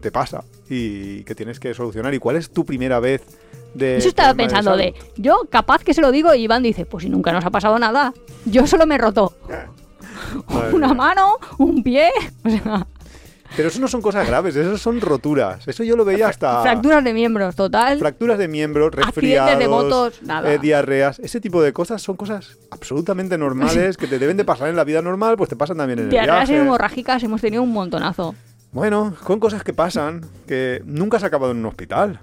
Speaker 2: te pasa y que tienes que solucionar. ¿Y cuál es tu primera vez de
Speaker 1: Eso estaba pensando de, yo capaz que se lo digo y Iván dice, pues si nunca nos ha pasado nada. Yo solo me he roto una mano, un pie, o sea,
Speaker 2: Pero eso no son cosas graves, eso son roturas. Eso yo lo veía hasta
Speaker 1: fracturas de miembros, total.
Speaker 2: fracturas de miembros,
Speaker 1: Accidentes
Speaker 2: resfriados,
Speaker 1: de motos, nada.
Speaker 2: eh, diarreas, ese tipo de cosas son cosas absolutamente normales que te deben de pasar en la vida normal, pues te pasan también en el
Speaker 1: Diarreas hemorrágicas hemos tenido un montonazo.
Speaker 2: Bueno, con cosas que pasan, que nunca has acabado en un hospital.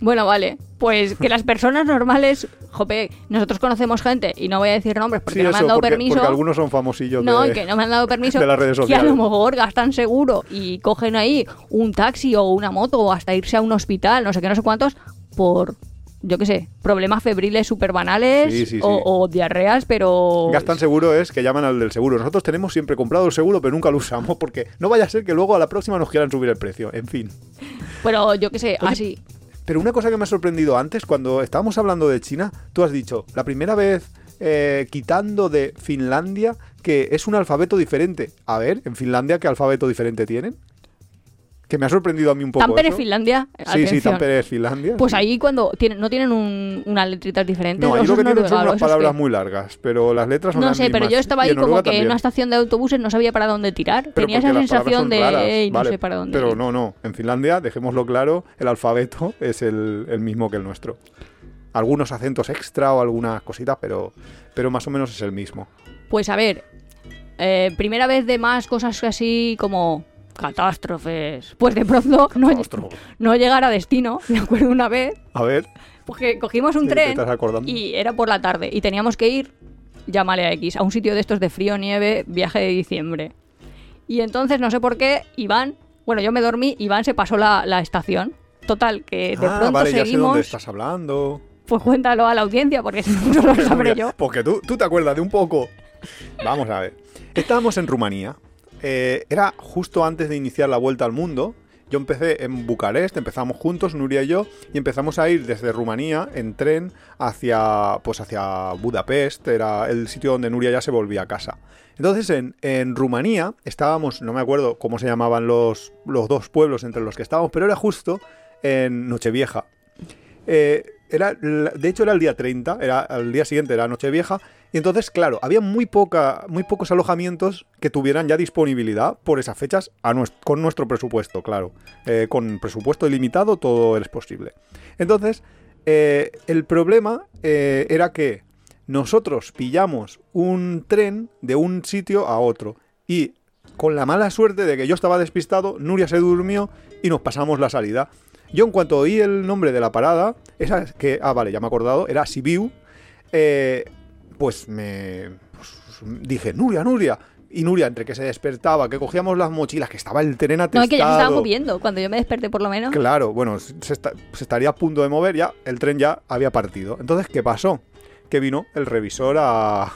Speaker 1: Bueno, vale. Pues que las personas normales, jope, nosotros conocemos gente, y no voy a decir nombres porque
Speaker 2: sí,
Speaker 1: no me han dado
Speaker 2: porque,
Speaker 1: permiso.
Speaker 2: porque algunos son famosillos
Speaker 1: No,
Speaker 2: de...
Speaker 1: que no me han dado permiso.
Speaker 2: de las redes
Speaker 1: Que a
Speaker 2: sociales.
Speaker 1: lo mejor gastan seguro y cogen ahí un taxi o una moto o hasta irse a un hospital, no sé qué, no sé cuántos, por, yo qué sé, problemas febriles súper banales
Speaker 2: Sí, sí, sí.
Speaker 1: O, o diarreas, pero...
Speaker 2: Gastan seguro es que llaman al del seguro. Nosotros tenemos siempre comprado el seguro, pero nunca lo usamos porque no vaya a ser que luego a la próxima nos quieran subir el precio. En fin.
Speaker 1: Pero yo qué sé,
Speaker 2: Oye,
Speaker 1: así.
Speaker 2: Pero una cosa que me ha sorprendido antes, cuando estábamos hablando de China, tú has dicho, la primera vez eh, quitando de Finlandia, que es un alfabeto diferente. A ver, en Finlandia, ¿qué alfabeto diferente tienen? Que me ha sorprendido a mí un poco.
Speaker 1: Tampere,
Speaker 2: eso.
Speaker 1: Finlandia.
Speaker 2: Sí, sí,
Speaker 1: atención.
Speaker 2: Tampere es Finlandia.
Speaker 1: Pues
Speaker 2: sí.
Speaker 1: ahí cuando tienen, no tienen un, unas letritas diferentes.
Speaker 2: No, ahí lo que tienen son unas palabras muy largas, pero las letras son
Speaker 1: No
Speaker 2: las
Speaker 1: sé, pero yo estaba ahí como que en una estación de autobuses no sabía para dónde tirar.
Speaker 2: Pero
Speaker 1: Tenía esa sensación de
Speaker 2: raras,
Speaker 1: "Ey, no sé para dónde.
Speaker 2: Pero
Speaker 1: ir".
Speaker 2: no, no. En Finlandia, dejémoslo claro, el alfabeto es el, el mismo que el nuestro. Algunos acentos extra o algunas cositas, pero, pero más o menos es el mismo.
Speaker 1: Pues a ver, eh, primera vez de más cosas así como catástrofes. Pues de pronto no, no llegar a destino. Me acuerdo una vez,
Speaker 2: A ver,
Speaker 1: porque cogimos un
Speaker 2: ¿de qué
Speaker 1: tren y era por la tarde y teníamos que ir, llámale a X, a un sitio de estos de frío, nieve, viaje de diciembre. Y entonces no sé por qué, Iván, bueno, yo me dormí, Iván se pasó la, la estación. Total, que de
Speaker 2: ah,
Speaker 1: pronto
Speaker 2: vale, ya sé
Speaker 1: seguimos.
Speaker 2: dónde estás hablando.
Speaker 1: Pues cuéntalo a la audiencia, porque si no, no lo sabré yo.
Speaker 2: Porque tú, tú te acuerdas de un poco. Vamos a ver. Estábamos en Rumanía. Eh, era justo antes de iniciar la vuelta al mundo. Yo empecé en Bucarest, empezamos juntos, Nuria y yo, y empezamos a ir desde Rumanía en tren hacia, pues hacia Budapest, era el sitio donde Nuria ya se volvía a casa. Entonces en, en Rumanía estábamos, no me acuerdo cómo se llamaban los, los dos pueblos entre los que estábamos, pero era justo en Nochevieja. Eh, era, de hecho era el día 30, era, al día siguiente era Nochevieja, y entonces, claro, había muy, poca, muy pocos alojamientos que tuvieran ya disponibilidad por esas fechas con nuestro presupuesto, claro. Eh, con presupuesto ilimitado todo es posible. Entonces, eh, el problema eh, era que nosotros pillamos un tren de un sitio a otro y con la mala suerte de que yo estaba despistado, Nuria se durmió y nos pasamos la salida. Yo en cuanto oí el nombre de la parada, esa que, ah vale, ya me he acordado, era Sibiu, eh, pues me pues, dije, Nuria, Nuria. Y Nuria, entre que se despertaba, que cogíamos las mochilas, que estaba el tren
Speaker 1: No,
Speaker 2: atestado.
Speaker 1: es que ya se estaba moviendo. Cuando yo me desperté, por lo menos.
Speaker 2: Claro, bueno, se, se estaría a punto de mover ya, el tren ya había partido. Entonces, ¿qué pasó? Que vino el revisor a,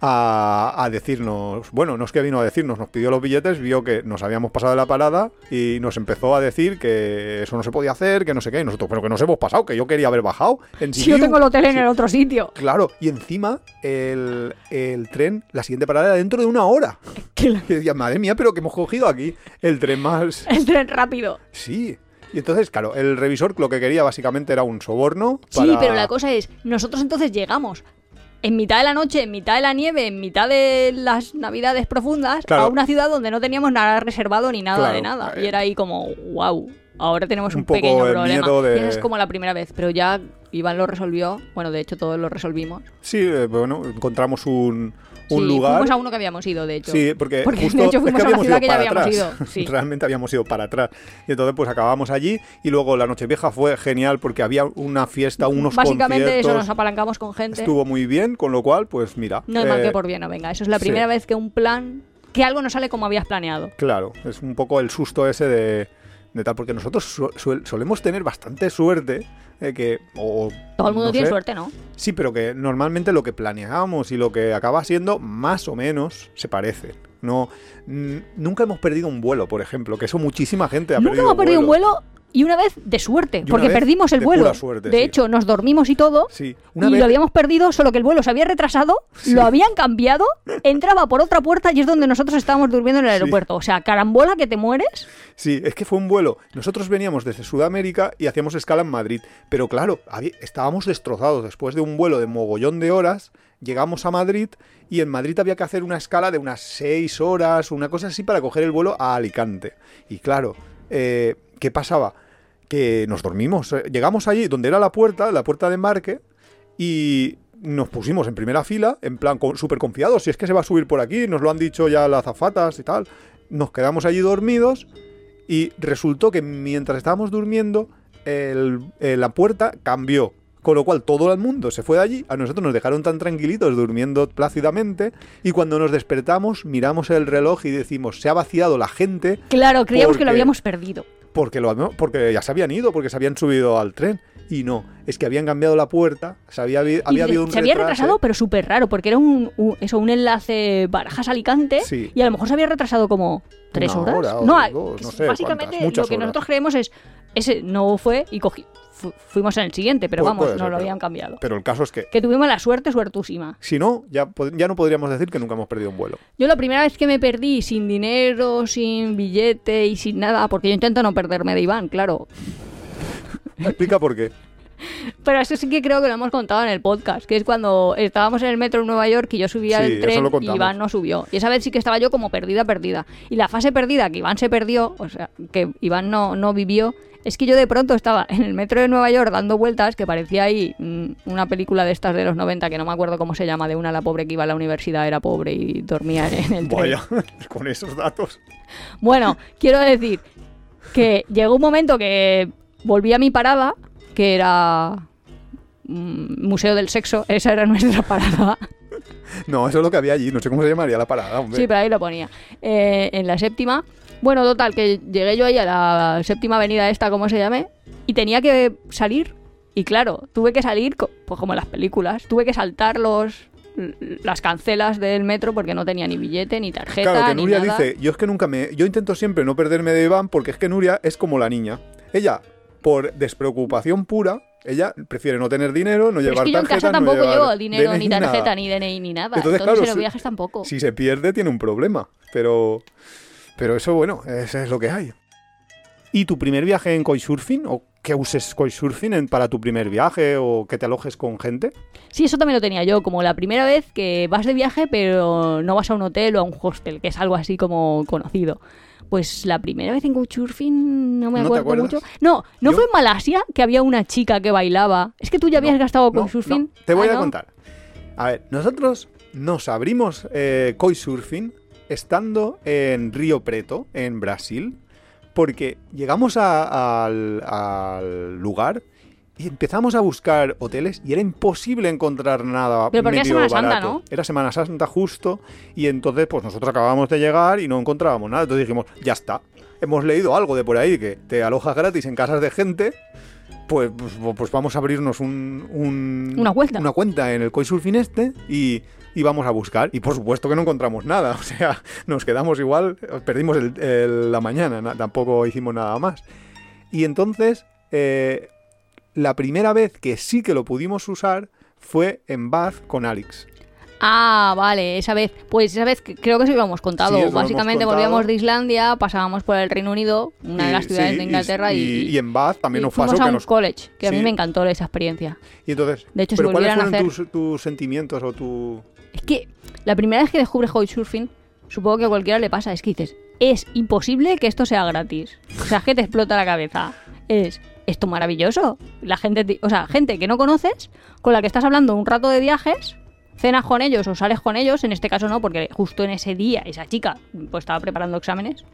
Speaker 2: a, a decirnos, bueno, no es que vino a decirnos, nos pidió los billetes, vio que nos habíamos pasado de la parada y nos empezó a decir que eso no se podía hacer, que no sé qué, y nosotros, pero que nos hemos pasado, que yo quería haber bajado. En
Speaker 1: Si yo
Speaker 2: Sibiu".
Speaker 1: tengo el hotel en
Speaker 2: Sí.
Speaker 1: el otro sitio.
Speaker 2: Claro, y encima el, el tren, la siguiente parada era dentro de una hora.
Speaker 1: Que la-
Speaker 2: Y decía, madre mía, pero que hemos cogido aquí el tren más...
Speaker 1: El tren rápido.
Speaker 2: Sí. Y entonces, claro, el revisor lo que quería básicamente era un soborno.
Speaker 1: Sí, pero la cosa es, nosotros entonces llegamos en mitad de la noche, en mitad de la nieve, en mitad de las navidades profundas,
Speaker 2: Claro.
Speaker 1: a una ciudad donde no teníamos nada reservado ni nada
Speaker 2: Claro,
Speaker 1: de nada.
Speaker 2: eh.
Speaker 1: Y era ahí como, wow, ahora tenemos un,
Speaker 2: Un poco
Speaker 1: pequeño problema.
Speaker 2: miedo de-
Speaker 1: Y esa es como la primera vez, pero ya Iván lo resolvió. Bueno, de hecho todos lo resolvimos.
Speaker 2: Sí, eh, bueno, encontramos un, un
Speaker 1: Sí,
Speaker 2: lugar.
Speaker 1: Fuimos a uno que habíamos ido, de hecho.
Speaker 2: Sí, porque,
Speaker 1: Porque,
Speaker 2: justo
Speaker 1: de hecho
Speaker 2: es
Speaker 1: fuimos
Speaker 2: que
Speaker 1: a
Speaker 2: habíamos
Speaker 1: ciudad
Speaker 2: ido
Speaker 1: que ya
Speaker 2: para
Speaker 1: habíamos
Speaker 2: atrás.
Speaker 1: ido. Sí.
Speaker 2: Realmente habíamos ido para atrás. Y entonces pues acabamos allí y luego la Nochevieja fue genial porque había una fiesta, unos
Speaker 1: Básicamente
Speaker 2: conciertos.
Speaker 1: eso nos apalancamos con gente.
Speaker 2: Estuvo muy bien, con lo cual, pues mira.
Speaker 1: No hay mal
Speaker 2: eh,
Speaker 1: que por bien no venga. Eso es la
Speaker 2: sí.
Speaker 1: primera vez que un plan, que algo no sale como habías planeado.
Speaker 2: Claro, es un poco el susto ese de, de tal, porque nosotros su- suel- solemos tener bastante suerte. Eh, que, o,
Speaker 1: Todo el mundo
Speaker 2: no
Speaker 1: tiene
Speaker 2: sé,
Speaker 1: suerte, ¿no?
Speaker 2: Sí, pero que normalmente lo que planeábamos y lo que acaba siendo más o menos se parece. No, nunca hemos perdido un vuelo, por ejemplo, que eso muchísima gente ha
Speaker 1: Nunca
Speaker 2: perdido.
Speaker 1: hemos perdido un vuelo y una vez de suerte, porque perdimos el
Speaker 2: de
Speaker 1: vuelo.
Speaker 2: pura suerte,
Speaker 1: de
Speaker 2: sí.
Speaker 1: hecho, nos dormimos y todo.
Speaker 2: Sí,
Speaker 1: Y
Speaker 2: vez
Speaker 1: lo habíamos perdido, solo que el vuelo se había retrasado, lo habían cambiado, entraba por otra puerta y es donde nosotros estábamos durmiendo en el aeropuerto. O sea, carambola que te mueres.
Speaker 2: Sí, es que fue un vuelo. Nosotros veníamos desde Sudamérica y hacíamos escala en Madrid. Pero claro, había- estábamos destrozados. Después de un vuelo de mogollón de horas, llegamos a Madrid y en Madrid había que hacer una escala de unas seis horas, una cosa así, para coger el vuelo a Alicante. Y claro, eh, ¿qué pasaba? Que nos dormimos. Eh, Llegamos allí donde era la puerta, la puerta de embarque, y nos pusimos en primera fila, en plan súper confiados, si es que se va a subir por aquí, nos lo han dicho ya las azafatas y tal. Nos quedamos allí dormidos y resultó que mientras estábamos durmiendo, el- eh, la puerta cambió. Con lo cual todo el mundo se fue de allí, a nosotros nos dejaron tan tranquilitos durmiendo plácidamente y cuando nos despertamos miramos el reloj y decimos, se ha vaciado la gente
Speaker 1: Claro, creíamos que lo habíamos perdido.
Speaker 2: Porque, lo, porque ya se habían ido, porque se habían subido al tren. Y no, es que habían cambiado la puerta, se había,
Speaker 1: Y
Speaker 2: había habido un
Speaker 1: se había
Speaker 2: retrase.
Speaker 1: retrasado, pero súper raro, porque era un, un- eso, un enlace Barajas-Alicante
Speaker 2: Sí.
Speaker 1: y a lo mejor se había retrasado como tres
Speaker 2: Una
Speaker 1: horas.
Speaker 2: hora
Speaker 1: no,
Speaker 2: dos, no sé
Speaker 1: básicamente lo que nosotros creemos es, ese no fue y cogí, fu- fuimos en el siguiente, pero
Speaker 2: Pu-
Speaker 1: vamos, no
Speaker 2: ser,
Speaker 1: lo
Speaker 2: pero-
Speaker 1: habían cambiado.
Speaker 2: Pero el caso es que,
Speaker 1: Que tuvimos la suerte suertúsima.
Speaker 2: si no, ya, ya no podríamos decir que nunca hemos perdido un vuelo.
Speaker 1: Yo la primera vez que me perdí sin dinero, sin billete y sin nada, porque yo intento no perderme de Iván, claro.
Speaker 2: Explica por qué.
Speaker 1: Pero eso sí que creo que lo hemos contado en el podcast, que es cuando estábamos en el metro en Nueva York y yo subía
Speaker 2: Sí, eso
Speaker 1: tren y. Iván no subió. Y esa vez sí que estaba yo como perdida, perdida. Y la fase perdida que Iván se perdió, o sea, que Iván no, no vivió, es que yo de pronto estaba en el metro de Nueva York dando vueltas, que parecía ahí mm, una película de estas de los 90, que no me acuerdo cómo se llama, de una la pobre que iba a la universidad, era pobre y dormía en el tren.
Speaker 2: Vaya, con esos datos.
Speaker 1: Bueno, quiero decir que llegó un momento que volví a mi parada, que era mm, Museo del Sexo, esa era nuestra parada.
Speaker 2: No, eso es lo que había allí, no sé cómo se llamaría la parada, hombre.
Speaker 1: Sí, pero ahí lo ponía. Eh, en la séptima. Bueno, total, que llegué yo ahí a la séptima avenida esta, como se llame, y tenía que salir. Y claro, tuve que salir, pues como en las películas, tuve que saltar los las cancelas del metro porque no tenía ni billete, ni tarjeta,
Speaker 2: Claro, que
Speaker 1: ni
Speaker 2: Nuria
Speaker 1: nada.
Speaker 2: dice, yo es que nunca me... Yo intento siempre no perderme de Iván porque es que Nuria es como la niña. Ella, por despreocupación pura, ella prefiere no tener dinero, no
Speaker 1: Pero
Speaker 2: llevar
Speaker 1: es que yo en casa tampoco llevo dinero,
Speaker 2: DNI,
Speaker 1: ni tarjeta,
Speaker 2: nada.
Speaker 1: ni DNI, ni nada.
Speaker 2: Entonces,
Speaker 1: Entonces,
Speaker 2: claro,
Speaker 1: en los
Speaker 2: si-
Speaker 1: viajes tampoco.
Speaker 2: Si se pierde tiene un problema, pero pero eso bueno, eso es lo que hay. ¿Y tu primer viaje en Couchsurfing o que uses Couchsurfing en- para tu primer viaje o que te alojes con gente?
Speaker 1: Sí, eso también lo tenía yo, como la primera vez que vas de viaje pero no vas a un hotel o a un hostel, que es algo así como conocido. Pues la primera vez en Couchsurfing no me
Speaker 2: ¿No
Speaker 1: acuerdo
Speaker 2: acuerdas?
Speaker 1: mucho. No, ¿no
Speaker 2: Yo-
Speaker 1: fue en Malasia que había una chica que bailaba? Es que tú ya habías
Speaker 2: No,
Speaker 1: gastado
Speaker 2: no,
Speaker 1: Couchsurfing.
Speaker 2: no, te voy
Speaker 1: Ah,
Speaker 2: a
Speaker 1: ¿no?
Speaker 2: contar. A ver, nosotros nos abrimos eh, Couchsurfing estando en Río Preto, en Brasil, porque llegamos a- al, al lugar y empezamos a buscar hoteles y era imposible encontrar nada
Speaker 1: Pero porque era
Speaker 2: medio
Speaker 1: Semana Santa,
Speaker 2: barato.
Speaker 1: ¿no?
Speaker 2: Era Semana Santa justo y entonces pues nosotros acabábamos de llegar y no encontrábamos nada. Entonces dijimos, ya está. Hemos leído algo de por ahí que te alojas gratis en casas de gente pues, pues, pues vamos a abrirnos un, un-
Speaker 1: Una cuenta.
Speaker 2: una cuenta en el Couchsurfing este y, y vamos a buscar. Y por supuesto que no encontramos nada. O sea, nos quedamos igual, perdimos el- el- la mañana, na- tampoco hicimos nada más. Y entonces, eh, la primera vez que sí que lo pudimos usar fue en Bath con Alex.
Speaker 1: Ah, vale, esa vez. Pues esa vez creo que sí lo hemos contado.
Speaker 2: Sí, hemos
Speaker 1: Básicamente
Speaker 2: contado.
Speaker 1: volvíamos de Islandia, pasábamos por el Reino Unido, una de las ciudades
Speaker 2: sí,
Speaker 1: de Inglaterra, y,
Speaker 2: y, y en Bath también nos
Speaker 1: fuimos
Speaker 2: pasó
Speaker 1: a
Speaker 2: que
Speaker 1: un
Speaker 2: nos...
Speaker 1: college, que a mí me encantó esa experiencia.
Speaker 2: Y entonces,
Speaker 1: De hecho, si
Speaker 2: ¿pero cuáles
Speaker 1: a
Speaker 2: fueron
Speaker 1: hacer-
Speaker 2: tus, tus sentimientos o tu...?
Speaker 1: Es que la primera vez que descubres Couchsurfing, supongo que a cualquiera le pasa, es que dices, es imposible que esto sea gratis. O sea, que te explota la cabeza. Es esto maravilloso. La gente, o sea, gente que no conoces, con la que estás hablando un rato de viajes, cenas con ellos o sales con ellos, en este caso no, porque justo en ese día esa chica pues estaba preparando exámenes.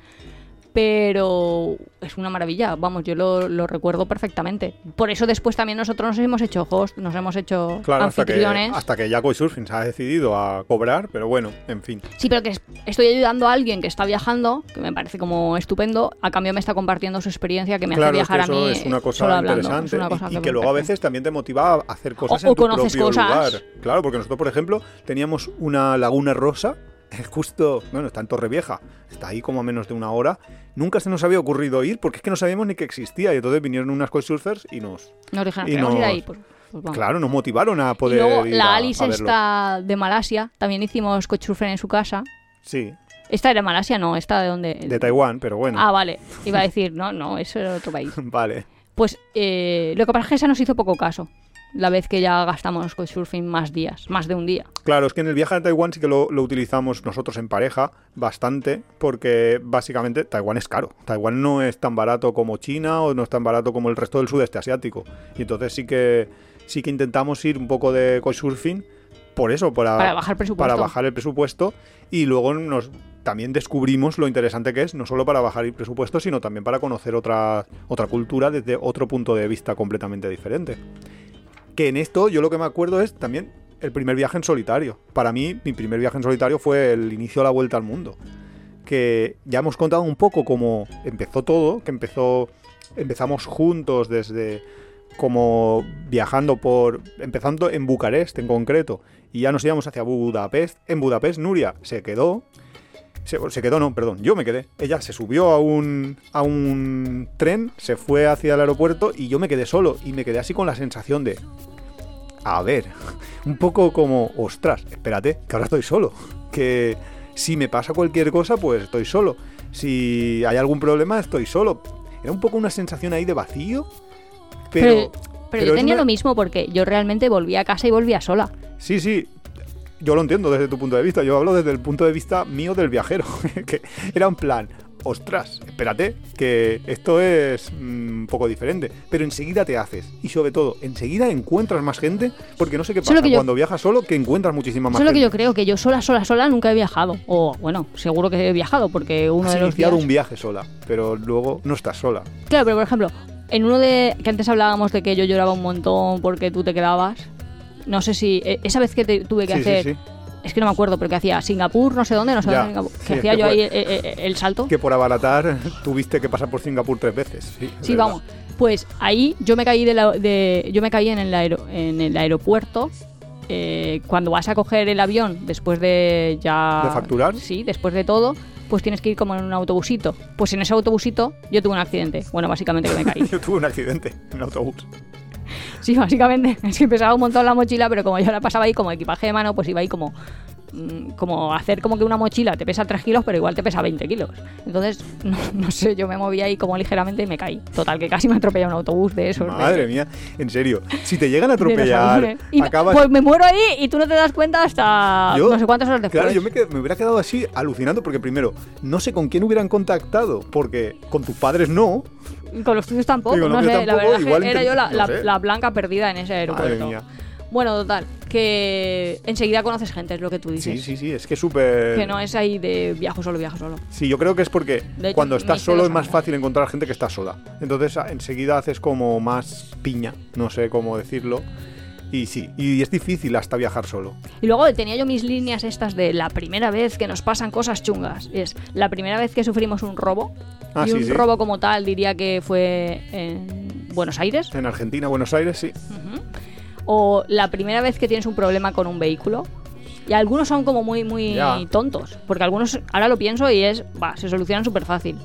Speaker 1: Pero es una maravilla, vamos, yo lo, lo recuerdo perfectamente. Por eso después también nosotros nos hemos hecho host, nos hemos hecho
Speaker 2: Claro, hasta que,
Speaker 1: anfitriones.
Speaker 2: hasta que ya Couchsurfing se ha decidido a cobrar, pero bueno, en fin.
Speaker 1: Sí, pero que es- estoy ayudando a alguien que está viajando, que me parece como estupendo, a cambio me está compartiendo su experiencia que me
Speaker 2: claro,
Speaker 1: hace
Speaker 2: es que
Speaker 1: viajar a
Speaker 2: eso
Speaker 1: mí
Speaker 2: es una cosa interesante
Speaker 1: Es una cosa
Speaker 2: y, y
Speaker 1: que
Speaker 2: que
Speaker 1: me
Speaker 2: luego a veces también te motiva a hacer cosas
Speaker 1: O- o
Speaker 2: en tu
Speaker 1: conoces
Speaker 2: propio
Speaker 1: cosas.
Speaker 2: lugar. Claro, porque nosotros, por ejemplo, teníamos una laguna rosa, justo, bueno, está en Torrevieja, está ahí como a menos de una hora. Nunca se nos había ocurrido ir porque es que no sabíamos ni que existía y entonces vinieron unas couchsurfers y nos,
Speaker 1: Nos dijeron,
Speaker 2: y
Speaker 1: ir ahí. Pues, pues
Speaker 2: claro, nos motivaron a
Speaker 1: y
Speaker 2: poder
Speaker 1: luego
Speaker 2: ir
Speaker 1: la
Speaker 2: a-
Speaker 1: Alice
Speaker 2: a
Speaker 1: está de Malasia, también hicimos couchsurfing en su casa.
Speaker 2: Sí,
Speaker 1: ¿Esta era de Malasia? No, esta de donde...
Speaker 2: de Taiwán, pero bueno,
Speaker 1: Ah, vale. Iba a decir, no, no, eso era otro país.
Speaker 2: vale.
Speaker 1: Pues eh, lo que pasa es que esa nos hizo poco caso. La vez que ya gastamos couchsurfing más días, más de un día.
Speaker 2: Claro, es que en el viaje a Taiwán sí que lo, lo utilizamos nosotros en pareja bastante, porque básicamente Taiwán es caro. Taiwán no es tan barato como China o no es tan barato como el resto del sudeste asiático. Y entonces sí que sí que intentamos ir un poco de couchsurfing por eso, para,
Speaker 1: Para bajar presupuesto.
Speaker 2: para bajar el presupuesto. Y luego nos también descubrimos lo interesante que es, no solo para bajar el presupuesto, sino también para conocer otra, otra cultura desde otro punto de vista completamente diferente. Que en esto yo lo que me acuerdo es también el primer viaje en solitario. Para mí, mi primer viaje en solitario fue el inicio de la vuelta al mundo. Que ya hemos contado un poco cómo empezó todo, que empezó. Empezamos juntos desde como viajando por. empezando en Bucarest en concreto. Y ya nos íbamos hacia Budapest. En Budapest, Nuria se quedó. Se, se quedó, no, perdón, yo me quedé. Ella se subió a un, a un tren, se fue hacia el aeropuerto y yo me quedé solo. Y me quedé así con la sensación de. A ver, un poco como, ostras, espérate, que ahora estoy solo. Que si me pasa cualquier cosa, pues estoy solo. Si hay algún problema, estoy solo. Era un poco una sensación ahí de vacío. Pero,
Speaker 1: Pero, yo tenía
Speaker 2: una-
Speaker 1: lo mismo porque yo realmente volvía a casa y volvía sola.
Speaker 2: Sí, sí. Yo lo entiendo desde tu punto de vista. Yo hablo desde el punto de vista mío del viajero. que era un plan. Ostras, espérate, que esto es mm, un poco diferente. Pero enseguida te haces. Y sobre todo, enseguida encuentras más gente. Porque no sé qué pasa
Speaker 1: yo-
Speaker 2: cuando viajas solo, que encuentras muchísima más
Speaker 1: Eso es lo
Speaker 2: gente.
Speaker 1: que yo creo, que yo sola, sola, sola nunca he viajado. O bueno, seguro que he viajado porque uno
Speaker 2: Has
Speaker 1: de los
Speaker 2: iniciado
Speaker 1: días...
Speaker 2: un viaje sola, pero luego no estás sola.
Speaker 1: Claro, pero por ejemplo, en uno de... que antes hablábamos de que yo lloraba un montón porque tú te quedabas. No sé si... eh, esa vez que te- tuve que
Speaker 2: Sí,
Speaker 1: hacer...
Speaker 2: sí.
Speaker 1: Es que no me acuerdo, pero que hacía Singapur, no sé dónde, no sé
Speaker 2: Ya,
Speaker 1: dónde, Singapur, que hacía
Speaker 2: que
Speaker 1: yo ahí eh, eh, eh, el salto.
Speaker 2: Que por abaratar tuviste que pasar por Singapur tres veces. Sí,
Speaker 1: vamos. Pues ahí yo me caí de, la- de- yo me caí en el, aero- en el aeropuerto. eh, cuando vas a coger el avión después de ya
Speaker 2: ¿De facturar?
Speaker 1: sí después de todo pues tienes que ir como en un autobusito pues en ese autobusito yo tuve un accidente bueno básicamente que me caí
Speaker 2: Yo tuve un accidente en autobús.
Speaker 1: Sí, básicamente. Es que pesaba un montón la mochila, pero como yo la pasaba ahí como equipaje de mano, pues iba ahí como. mm, Como hacer como que una mochila te pesa 3 kilos, pero igual te pesa 20 kilos. Entonces, no, no sé, yo me moví ahí como ligeramente y me caí. Total, que casi me atropella un autobús de esos. de-
Speaker 2: Madre mía, en serio. Si te llegan a atropellar.
Speaker 1: Y
Speaker 2: acabas...
Speaker 1: Pues me muero ahí y tú no te das cuenta hasta
Speaker 2: Yo-
Speaker 1: no sé cuántas horas después.
Speaker 2: Claro, yo me, qued- me hubiera quedado así alucinando porque primero, no sé con quién hubieran contactado, porque con tus padres no.
Speaker 1: Con los tuyos tampoco, no sé, la verdad es
Speaker 2: igual
Speaker 1: que era yo la,
Speaker 2: no
Speaker 1: la-
Speaker 2: sé.
Speaker 1: la blanca perdida en ese aeropuerto.
Speaker 2: mía.
Speaker 1: Bueno, total, que enseguida conoces gente, es lo que tú dices.
Speaker 2: Sí, sí, sí, es que súper...
Speaker 1: Que no es ahí de viajo solo, viajo solo.
Speaker 2: Sí, yo creo que es porque
Speaker 1: hecho,
Speaker 2: cuando estás solo es más fácil encontrar gente que está sola. Entonces enseguida haces como más piña, no sé cómo decirlo. Y sí, y es difícil hasta viajar solo.
Speaker 1: Y luego tenía yo mis líneas estas de la primera vez que nos pasan cosas chungas. Es la primera vez que sufrimos un robo.
Speaker 2: Ah,
Speaker 1: y
Speaker 2: sí,
Speaker 1: un
Speaker 2: sí.
Speaker 1: robo como tal diría que fue en Buenos Aires.
Speaker 2: En Argentina, Buenos Aires, sí.
Speaker 1: O la primera vez que tienes un problema con un vehículo. Y algunos son como muy, muy
Speaker 2: Ya.
Speaker 1: tontos. Porque algunos, ahora lo pienso y es, va, se solucionan súper fácil.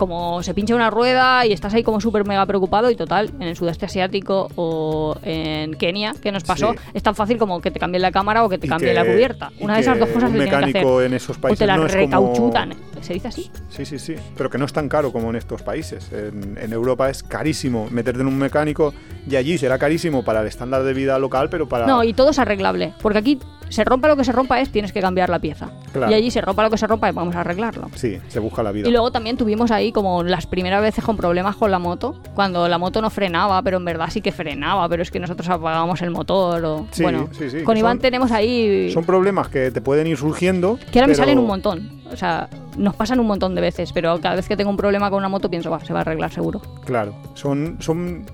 Speaker 1: Como se pincha una rueda y estás ahí como súper mega preocupado y total, en el sudeste asiático o en Kenia, que nos pasó,
Speaker 2: Sí.
Speaker 1: es tan fácil como que te cambien la cámara o que te cambien la cubierta. Una de esas dos cosas
Speaker 2: un
Speaker 1: se tienen que hacer.
Speaker 2: mecánico en esos
Speaker 1: O
Speaker 2: países
Speaker 1: te la
Speaker 2: no es como-
Speaker 1: recauchutan. ¿Se dice así?
Speaker 2: Sí, sí, sí. Pero que no es tan caro como en estos países. En, en Europa es carísimo meterte en un mecánico y allí será carísimo para el estándar de vida local, pero para...
Speaker 1: No, y todo es arreglable. Porque aquí se rompa lo que se rompa es tienes que cambiar la pieza.
Speaker 2: Claro.
Speaker 1: Y allí se rompa lo que se rompa es vamos a arreglarlo.
Speaker 2: Sí, se busca la vida.
Speaker 1: Y luego también tuvimos ahí como las primeras veces con problemas con la moto, cuando la moto no frenaba, pero en verdad sí que frenaba, pero es que nosotros apagábamos el motor o...
Speaker 2: Sí,
Speaker 1: bueno,
Speaker 2: sí, sí,
Speaker 1: con Iván
Speaker 2: son-
Speaker 1: tenemos ahí...
Speaker 2: Son problemas que te pueden ir surgiendo.
Speaker 1: que ahora me salen un montón. O sea, nos pasan un montón de veces, pero cada vez que tengo un problema con una moto pienso, va, se va a arreglar seguro.
Speaker 2: Claro, son, son.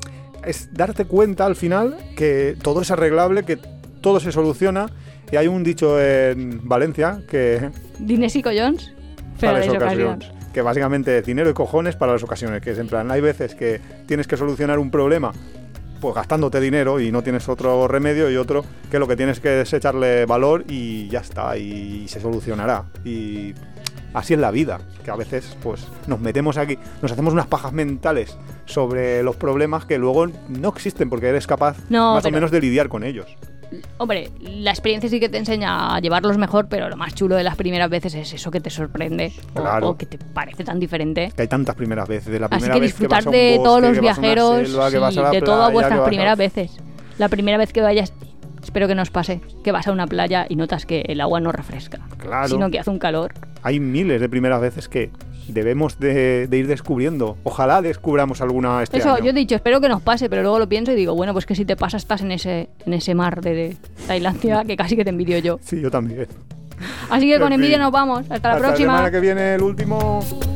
Speaker 2: Es darte cuenta al final que todo es arreglable, que todo se soluciona. Y hay un dicho en Valencia que.
Speaker 1: Dinés y collons, pero
Speaker 2: para
Speaker 1: las ocasiones.
Speaker 2: Que básicamente es dinero y cojones para las ocasiones. Que es en plan, hay veces que tienes que solucionar un problema pues gastándote dinero y no tienes otro remedio y otro que lo que tienes que es echarle valor y ya está y se solucionará y así es la vida que a veces pues nos metemos aquí nos hacemos unas pajas mentales sobre los problemas que luego no existen porque eres capaz
Speaker 1: No,
Speaker 2: más o menos de lidiar con ellos
Speaker 1: Hombre, la experiencia sí que te enseña a llevarlos mejor, pero lo más chulo de las primeras veces es eso que te sorprende
Speaker 2: Claro.
Speaker 1: o, que te parece tan diferente.
Speaker 2: que hay tantas primeras veces de la
Speaker 1: Así
Speaker 2: primera
Speaker 1: que
Speaker 2: vez que
Speaker 1: disfrutar
Speaker 2: vas a un
Speaker 1: de todos los viajeros,
Speaker 2: selva,
Speaker 1: sí, de todas
Speaker 2: playa,
Speaker 1: vuestras
Speaker 2: a-
Speaker 1: primeras veces. La primera vez que vayas, espero que nos pase, que vas a una playa y notas que el agua no refresca,
Speaker 2: Claro.
Speaker 1: sino que hace un calor.
Speaker 2: hay miles de primeras veces que debemos de, de ir descubriendo. Ojalá descubramos alguna este
Speaker 1: Eso,
Speaker 2: año.
Speaker 1: yo he dicho, espero que nos pase, pero luego lo pienso y digo, bueno, pues que si te pasa estás en ese, en ese mar de, de Tailandia que casi que te envidio yo.
Speaker 2: Sí, yo también.
Speaker 1: Así que con
Speaker 2: En
Speaker 1: envidia nos vamos. Hasta la
Speaker 2: Hasta
Speaker 1: próxima.
Speaker 2: semana que viene el último.